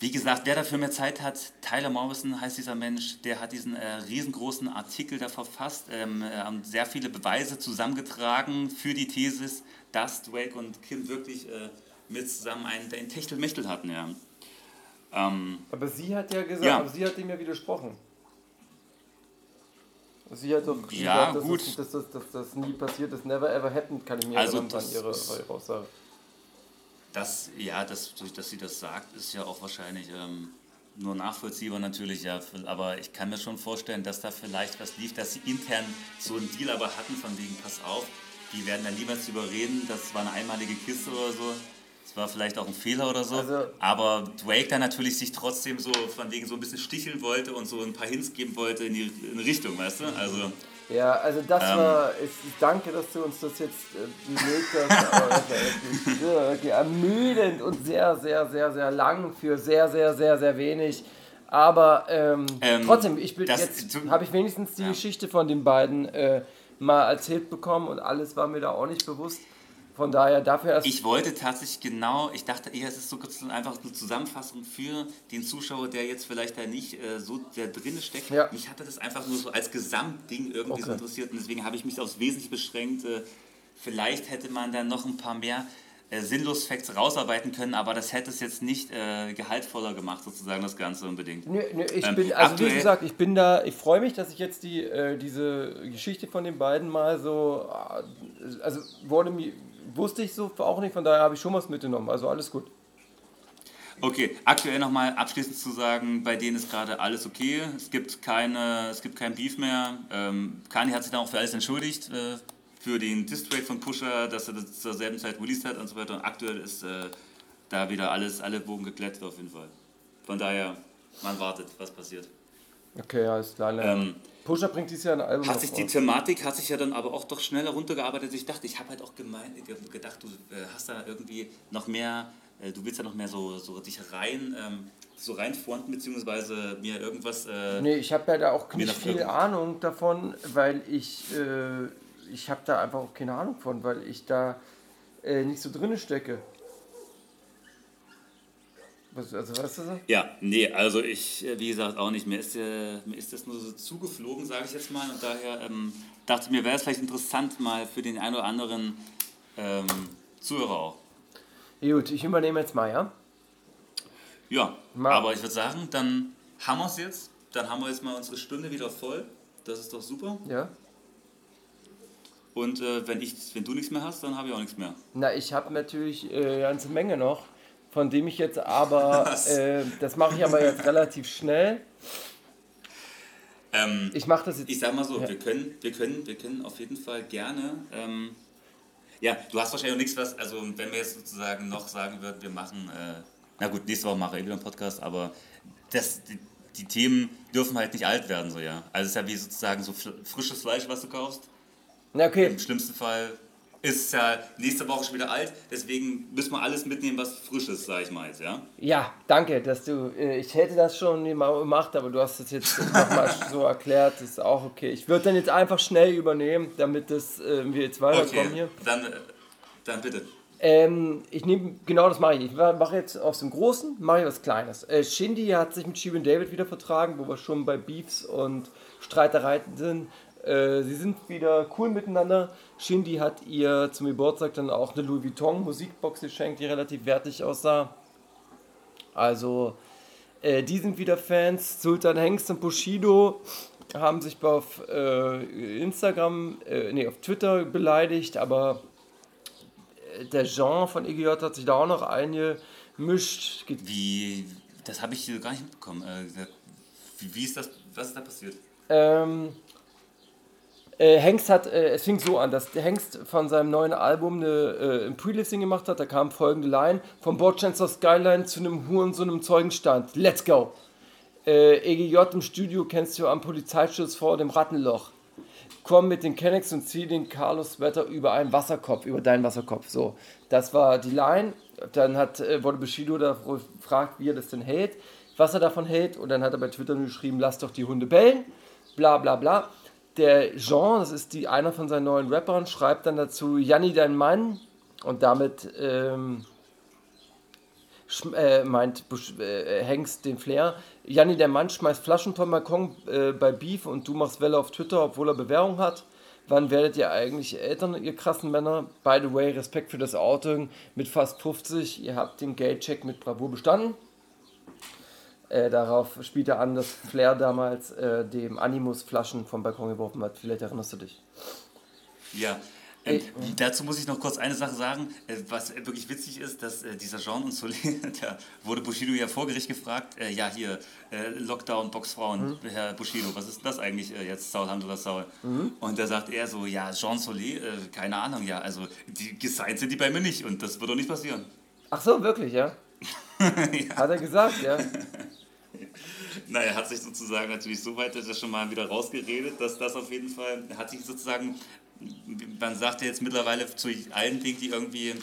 wie gesagt, wer dafür mehr Zeit hat, Tyler Morrison heißt dieser Mensch, der hat diesen äh, riesengroßen Artikel da verfasst, ähm, äh, haben sehr viele Beweise zusammengetragen für die Thesis, dass Drake und Kim wirklich äh, mit zusammen einen, einen Techtelmechtel hatten. Ja. Ähm, Aber sie hat ja gesagt, Ja. aber sie hat dem ja widersprochen. Sie hat doch Ja, gesagt, dass, gut. Das, dass, das, dass das nie passiert ist. Never ever happened, kann ich mir Also erinnern an das ihre, Aussage. Das, ja, das, dass sie das sagt, ist ja auch wahrscheinlich ähm, nur nachvollziehbar natürlich, ja. Aber ich kann mir schon vorstellen, dass da vielleicht was lief, dass sie intern so einen Deal aber hatten, von wegen, pass auf, die werden da niemals überreden, das war eine einmalige Kiste oder so. Das war vielleicht auch ein Fehler oder so. Also- aber Drake dann natürlich sich trotzdem so von wegen so ein bisschen sticheln wollte und so ein paar Hints geben wollte in die in die Richtung, weißt du? Also, Ja, also das Ähm. war, ich, danke, dass du uns das jetzt äh, hast, aber das war (laughs) wirklich, ja, wirklich ermüdend und sehr, sehr, sehr, sehr lang für sehr, sehr, sehr, sehr wenig. Aber ähm, Ähm, trotzdem, ich bin jetzt habe ich wenigstens die Ja. Geschichte von den beiden äh, mal erzählt bekommen und alles war mir da auch nicht bewusst. Von daher dafür erst. Ich wollte tatsächlich genau, ich dachte eher, es ist so kurz einfach eine Zusammenfassung für den Zuschauer, der jetzt vielleicht da nicht äh, so sehr drin steckt. Ja. Mich hatte das einfach nur so als Gesamtding irgendwie so Okay. interessiert und deswegen habe ich mich aufs Wesentliche beschränkt. Äh, vielleicht hätte man dann noch ein paar mehr äh, Sinnlos-Facts rausarbeiten können, aber das hätte es jetzt nicht äh, gehaltvoller gemacht, sozusagen das Ganze unbedingt. Nö, nö, ich Ähm, bin, also wie gesagt, ich bin da, ich freue mich, dass ich jetzt die, äh, diese Geschichte von den beiden mal so, äh, also wurde mir, wusste ich so auch nicht, von daher habe ich schon was mitgenommen, also alles gut. Okay, aktuell nochmal abschließend zu sagen, bei denen ist gerade alles okay. Es gibt keine, es gibt kein Beef mehr. Ähm, Kanye hat sich dann auch für alles entschuldigt, äh, für den Distrack von Pusher, dass er das zur selben Zeit released hat und so weiter. Und aktuell ist äh, da wieder alles, alle Bogen geglättet auf jeden Fall. Von daher, man wartet, was passiert. Okay, alles klar. ne. Ähm, Pusher bringt dieses Jahr ein Album hat sich die raus. Thematik hat sich ja dann aber auch doch schneller runtergearbeitet. Ich dachte, ich habe halt auch gemein, ge- gedacht, du äh, hast da irgendwie noch mehr, äh, du willst ja noch mehr so, so dich rein, ähm, so reinfronten, beziehungsweise mir irgendwas. Äh, Nee, ich habe ja da auch nicht viel. Ahnung davon, weil ich, äh, ich habe da einfach auch keine Ahnung von, weil ich da äh, nicht so drinne stecke. Was, also, weißt du so? Ja, nee, also ich, äh, wie gesagt, auch nicht. Mir ist, äh, mir ist das nur so zugeflogen, sage ich jetzt mal. Und daher ähm, dachte ich mir, wäre es vielleicht interessant mal für den einen oder anderen ähm, Zuhörer auch. Gut, ich übernehme jetzt mal, ja? Ja, Mal. aber ich würde sagen, dann haben wir es jetzt. Dann haben wir jetzt mal unsere Stunde wieder voll. Das ist doch super. Ja. Und äh, wenn, ich, wenn du nichts mehr hast, dann habe ich auch nichts mehr. Na, ich habe natürlich äh, eine ganze Menge noch, von dem ich jetzt aber, (laughs) äh, das mache ich aber jetzt relativ schnell. Ähm, Ich mache das jetzt. Ich sag mal so, Ja. wir, können, wir, können, wir können auf jeden Fall gerne. Ähm, ja, du hast wahrscheinlich auch nichts, was. Also, wenn wir jetzt sozusagen noch sagen würden, wir machen. Äh, na gut, nächste Woche mache ich wieder einen Podcast, aber das, die, die Themen dürfen halt nicht alt werden, so ja. Also, es ist ja wie sozusagen so frisches Fleisch, was du kaufst. Okay. Im schlimmsten Fall ist es ja nächste Woche schon wieder alt, deswegen müssen wir alles mitnehmen, was frisch ist, sag ich mal jetzt, ja. Ja, danke, dass du. Äh, ich hätte das schon gemacht, aber du hast es jetzt (laughs) nochmal so erklärt. Das ist auch okay. Ich würde dann jetzt einfach schnell übernehmen, damit das, äh, wir jetzt weiterkommen Okay, hier. dann, äh, dann bitte. Ähm, ich nehme, genau das mache ich. Ich mache jetzt aus dem Großen, mache ich was Kleines. Äh, Shindy hat sich mit Shirin David wieder vertragen, wo wir schon bei Beefs und Streitereien sind. Äh, sie sind wieder cool miteinander. Shindy hat ihr zum Geburtstag dann auch eine Louis Vuitton Musikbox geschenkt, die relativ wertig aussah. Also, äh, die sind wieder Fans. Sultan Hengst und Bushido haben sich auf äh, Instagram, äh, nee, auf Twitter beleidigt, aber der Jean von EGJ hat sich da auch noch eingemischt. Ge- Wie, das habe ich hier gar nicht mitbekommen. Äh, wie, wie ist das, was ist da passiert? Ähm, äh, Hengst hat, äh, es fing so an, dass Hengst von seinem neuen Album eine, äh, ein Pre-Listing gemacht hat. Da kam folgende Line: Vom Bordstein zur Skyline zu einem Hurensohn im Zeugenstand. Let's go! Äh, EGJ im Studio kennst du am Polizeischutz vor dem Rattenloch. Komm mit den Kennex und zieh den Carlos Wetter über einen Wasserkopf, über deinen Wasserkopf. So, das war die Line. Dann hat, äh, wurde Bushido gefragt, wie er das denn hält, was er davon hält. Und dann hat er bei Twitter geschrieben, lass doch die Hunde bellen. Bla bla bla. Der Jean, das ist die, einer von seinen neuen Rappern, schreibt dann dazu, Janni, dein Mann. Und damit ähm, äh, meint äh, Hengst den Flair. Janni, der Mann, schmeißt Flaschen vom Balkon äh, bei Beef und du machst Welle auf Twitter, obwohl er Bewährung hat. Wann werdet ihr eigentlich Eltern, ihr krassen Männer? By the way, Respekt für das Outing mit fast 50. Ihr habt den Geldcheck mit Bravour bestanden. Äh, darauf spielt er an, dass Flair damals äh, dem Animus Flaschen vom Balkon geworfen hat. Vielleicht erinnerst du dich. Ja. Ähm, dazu muss ich noch kurz eine Sache sagen, äh, was äh, wirklich witzig ist, dass äh, dieser Jean und Solé, (laughs) der wurde Bushido ja vor Gericht gefragt, äh, ja hier, äh, Lockdown, Boxfrauen, Mhm. Herr Bushido, was ist das eigentlich äh, jetzt, Saulhand oder Saul? Mhm. Und da sagt er so, ja, Jean Solé, äh, keine Ahnung, ja, also die gesigned sind die bei mir nicht und das wird doch nicht passieren. Ach so, wirklich, ja? (laughs) Hat er gesagt, ja? (laughs) (laughs) Na, er hat sich sozusagen natürlich so weit das schon mal wieder rausgeredet, dass das auf jeden Fall, er hat sich sozusagen, man sagt ja jetzt mittlerweile zu allen Dingen, die irgendwie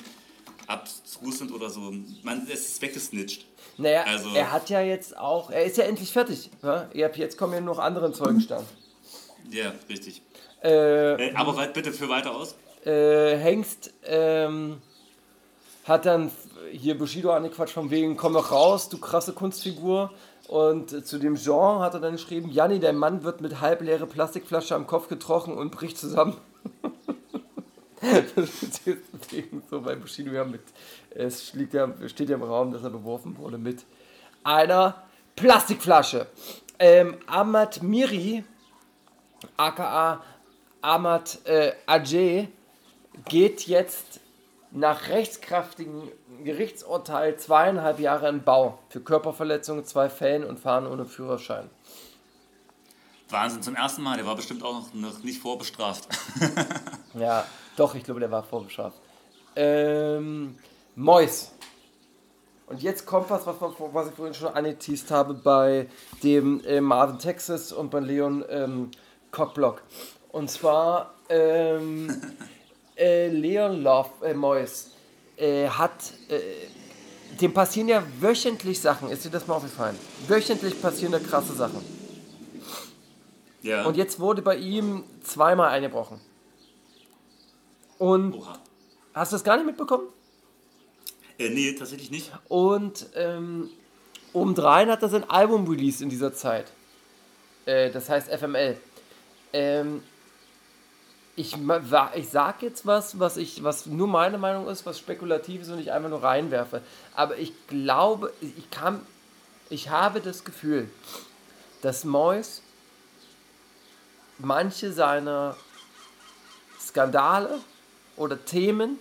abstrus sind oder so, man, es ist weggesnitcht. Naja, Also- er hat ja jetzt auch, er ist ja endlich fertig. Habt, jetzt kommen ja nur noch andere Zeugenstand. Ja, richtig. Äh, Äh, aber weit bitte für weiter aus. äh, Hengst ähm, hat dann hier Bushido angequatscht von wegen, komm doch raus, du krasse Kunstfigur. Und zu dem Jean hat er dann geschrieben, Janni, der Mann wird mit halbleere Plastikflasche am Kopf getroffen und bricht zusammen. (laughs) das ist jetzt deswegen so bei Bushido ja mit, es liegt ja, steht ja im Raum, dass er beworfen wurde mit einer Plastikflasche. Ähm, Ahmad Miri, aka Ahmad äh, Ajay, geht jetzt nach rechtskräftigem Gerichtsurteil zweieinhalb Jahre in Bau für Körperverletzungen, zwei Fällen und Fahren ohne Führerschein. Wahnsinn, zum ersten Mal, der war bestimmt auch noch, noch nicht vorbestraft. (laughs) Ja, doch, ich glaube, der war vorbestraft. Ähm, Mois. Und jetzt kommt was, was, was ich vorhin schon angeteased habe bei dem äh, Marvin Texas und bei Leon ähm, Cockblock. Und zwar ähm, (laughs) äh, Leon Love äh, Mois äh, hat, äh, dem passieren ja wöchentlich Sachen. Ist dir das mal aufgefallen? Wöchentlich passieren da krasse Sachen. ja. Und jetzt wurde bei ihm zweimal eingebrochen. Und Oha. hast du das gar nicht mitbekommen? Äh, nee, tatsächlich nicht. Und ähm, obendrein hat er sein Album released in dieser Zeit. Äh, das heißt FML. Ähm, ich, ich sag jetzt was, was ich, was nur meine Meinung ist, was spekulativ ist und ich einfach nur reinwerfe. Aber ich glaube, ich kann, ich habe das Gefühl, dass Mois manche seiner Skandale oder Themen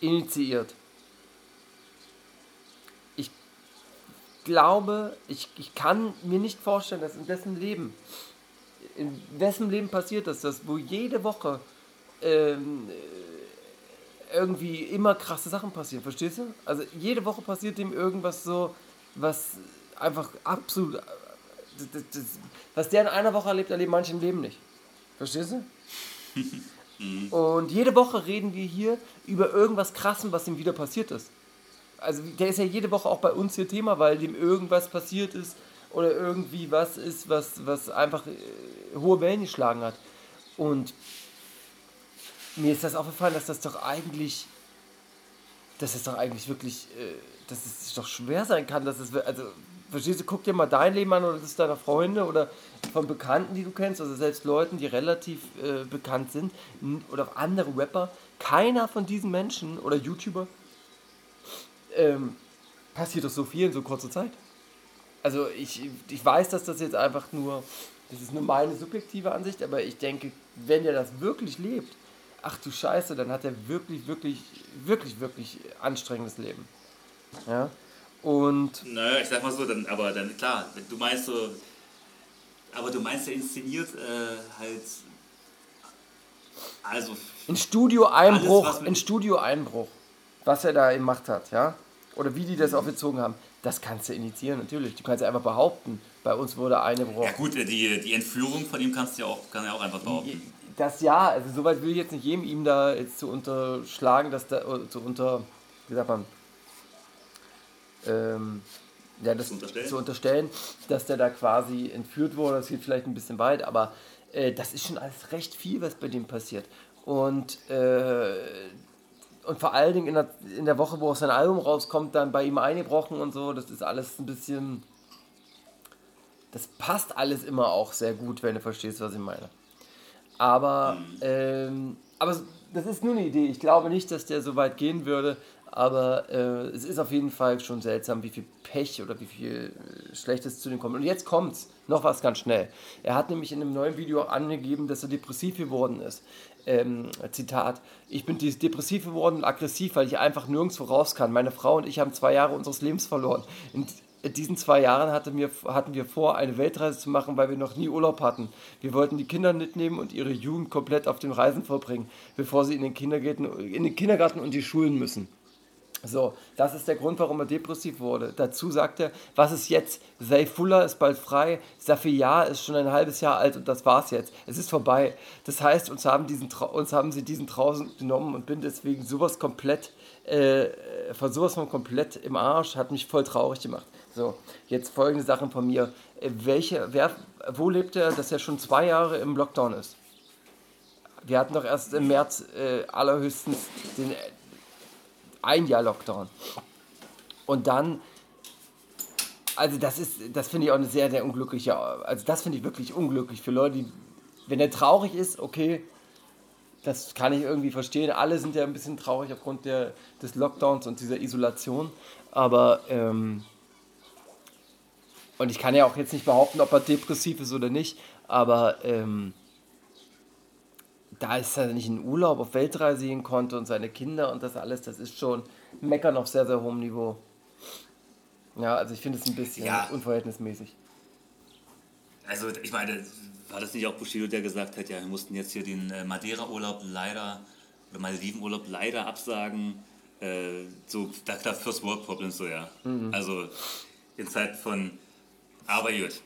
initiiert. Ich glaube, ich, ich kann mir nicht vorstellen, dass in dessen Leben, in wessen Leben passiert das, dass wo jede Woche ähm, äh, irgendwie immer krasse Sachen passieren, verstehst du? Also jede Woche passiert ihm irgendwas so, was einfach absolut, äh, das, das, was der in einer Woche erlebt, erleben manche im Leben nicht. Verstehst du? Und jede Woche reden wir hier über irgendwas Krassem, was ihm wieder passiert ist. Also der ist ja jede Woche auch bei uns hier Thema, weil dem irgendwas passiert ist oder irgendwie was ist, was, was einfach äh, hohe Wellen geschlagen hat. Und mir ist das aufgefallen, dass das doch eigentlich, dass es doch eigentlich wirklich, äh, dass es doch schwer sein kann, dass es, also, verstehst du, guck dir mal dein Leben an oder das deiner Freunde oder von Bekannten, die du kennst, also selbst Leuten, die relativ äh, bekannt sind oder andere Rapper, keiner von diesen Menschen oder YouTuber ähm, passiert doch so viel in so kurzer Zeit. Also ich, ich weiß, dass das jetzt einfach nur, das ist nur meine subjektive Ansicht, aber ich denke, wenn er das wirklich lebt, ach du Scheiße, dann hat er wirklich, wirklich, wirklich, wirklich anstrengendes Leben. Ja. Und Naja, ich sag mal so, dann, aber dann, klar, du meinst so, aber du meinst ja inszeniert äh, halt, also, ein Studioeinbruch, ein Studioeinbruch, was er da gemacht hat, ja, oder wie die das aufgezogen haben, das kannst du initiieren, natürlich. Du kannst ja einfach behaupten, bei uns wurde eine Woche. ja gut, äh, die, die Entführung von ihm kannst du ja auch, kann er auch einfach behaupten. Das ja, also soweit will ich jetzt nicht jedem ihm da jetzt zu unterschlagen, dass da oder zu unter, wie sagt man, ähm, ja, das Zu unterstellen? zu unterstellen, dass der da quasi entführt wurde, das geht vielleicht ein bisschen weit, aber äh, das ist schon alles recht viel, was bei dem passiert. Und, äh, und vor allen Dingen in der, in der Woche, wo auch sein Album rauskommt, dann bei ihm eingebrochen und so, das ist alles ein bisschen. Das passt alles immer auch sehr gut, wenn du verstehst, was ich meine. Aber, ähm, aber das ist nur eine Idee. Ich glaube nicht, dass der so weit gehen würde. Aber äh, es ist auf jeden Fall schon seltsam, wie viel Pech oder wie viel äh, Schlechtes zu dem kommt. Und jetzt kommt's. Noch was ganz schnell. Er hat nämlich in einem neuen Video angegeben, dass er depressiv geworden ist. Ähm, Zitat: Ich bin depressiv geworden und aggressiv, weil ich einfach nirgendwo raus kann. Meine Frau und ich haben zwei Jahre unseres Lebens verloren. In diesen zwei Jahren hatte mir, hatten wir vor, eine Weltreise zu machen, weil wir noch nie Urlaub hatten. Wir wollten die Kinder mitnehmen und ihre Jugend komplett auf den Reisen verbringen, bevor sie in den Kindergarten, in den Kindergarten und die Schulen müssen. So, das ist der Grund, warum er depressiv wurde. Dazu sagt er, was ist jetzt? Fuller ist bald frei, Safiyar ist schon ein halbes Jahr alt und das war's jetzt. Es ist vorbei. Das heißt, uns haben, diesen, uns haben sie diesen Trausen genommen und bin deswegen sowas komplett, äh, von sowas von komplett im Arsch, hat mich voll traurig gemacht. So, jetzt folgende Sachen von mir. Äh, Welche, wer, wo lebt er, dass er schon zwei Jahre im Lockdown ist? Wir hatten doch erst im März äh, allerhöchstens den, ein Jahr Lockdown. Und dann, also das ist, das finde ich auch eine sehr, sehr unglückliche, also das finde ich wirklich unglücklich für Leute, die, wenn er traurig ist, okay, das kann ich irgendwie verstehen. Alle sind ja ein bisschen traurig aufgrund der, des Lockdowns und dieser Isolation. Aber, ähm, und ich kann ja auch jetzt nicht behaupten, ob er depressiv ist oder nicht, aber ähm, da ist er nicht in Urlaub auf Weltreise gehen konnte und seine Kinder und das alles, das ist schon meckern auf sehr, sehr hohem Niveau. Ja, also ich finde es ein bisschen Ja. unverhältnismäßig. Also ich meine, war das nicht auch Bushido, der gesagt hat, ja, wir mussten jetzt hier den äh, Madeira-Urlaub leider, oder Malediven-Urlaub leider absagen, äh, so, da, da First World Problems, so ja. Also in Zeit von, aber gut.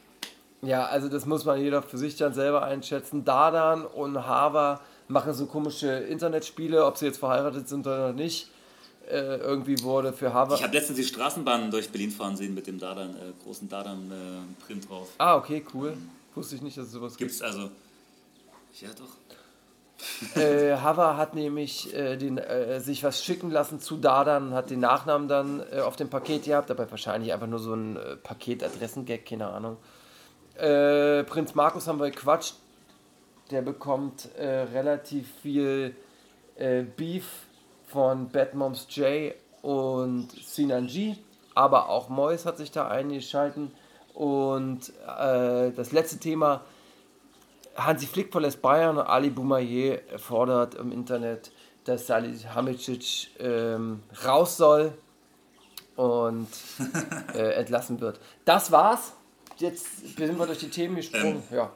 Ja, also das muss man jeder für sich dann selber einschätzen. Dardan und Hava machen so komische Internetspiele, ob sie jetzt verheiratet sind oder nicht. Äh, irgendwie wurde für Hava. Ich habe letztens die Straßenbahn durch Berlin fahren sehen mit dem Dardan, äh, großen Dardan-Print drauf. ah, okay, cool. Wusste ich nicht, dass es sowas gibt. Gibt's also, ja doch. Äh, Hava hat nämlich äh, den, äh, sich was schicken lassen zu Dardan und hat den Nachnamen dann äh, auf dem Paket gehabt, aber wahrscheinlich einfach nur so ein äh, Paket-Adressen-Gag, keine Ahnung. Äh, Prinz Markus haben wir gequatscht. Der bekommt äh, relativ viel äh, Beef von Bad Moms J und Sinan G, aber auch Mois hat sich da eingeschalten. Und äh, das letzte Thema, Hansi Flick verlässt Bayern und Ali Boumaier fordert im Internet, dass Salihamidzic ähm, raus soll und (laughs) äh, entlassen wird. Das war's. Jetzt sind wir durch die Themen gesprungen. ja.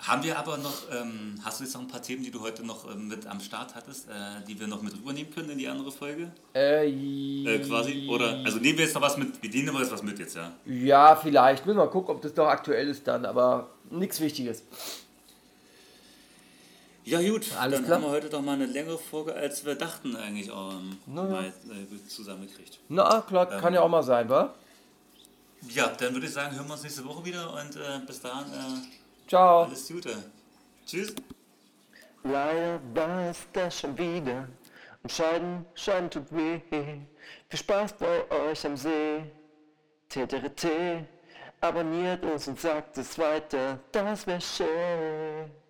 Haben wir aber noch, ähm, hast du jetzt noch ein paar Themen, die du heute noch ähm, mit am Start hattest, äh, die wir noch mit rübernehmen können in die andere Folge? Äh, Äh, quasi? Oder, also nehmen wir jetzt noch was mit, wir nehmen jetzt was mit jetzt, ja? ja, vielleicht. Müssen wir mal gucken, ob das noch aktuell ist dann, aber nichts Wichtiges. Ja gut, Alles dann klar. haben wir heute doch mal eine längere Folge, als wir dachten eigentlich ähm, Na ja. mal äh, zusammengekriegt. Na klar, kann ja auch mal sein, wa? Ja, dann würde ich sagen, hören wir uns nächste Woche wieder und äh, bis dahin äh, Ciao. alles Gute. Tschüss. Leider war es das schon wieder. Und Scheiden, Scheiden tut weh. Viel Spaß bei euch am See. TTRT. Abonniert uns und sagt es weiter. Das wär schön.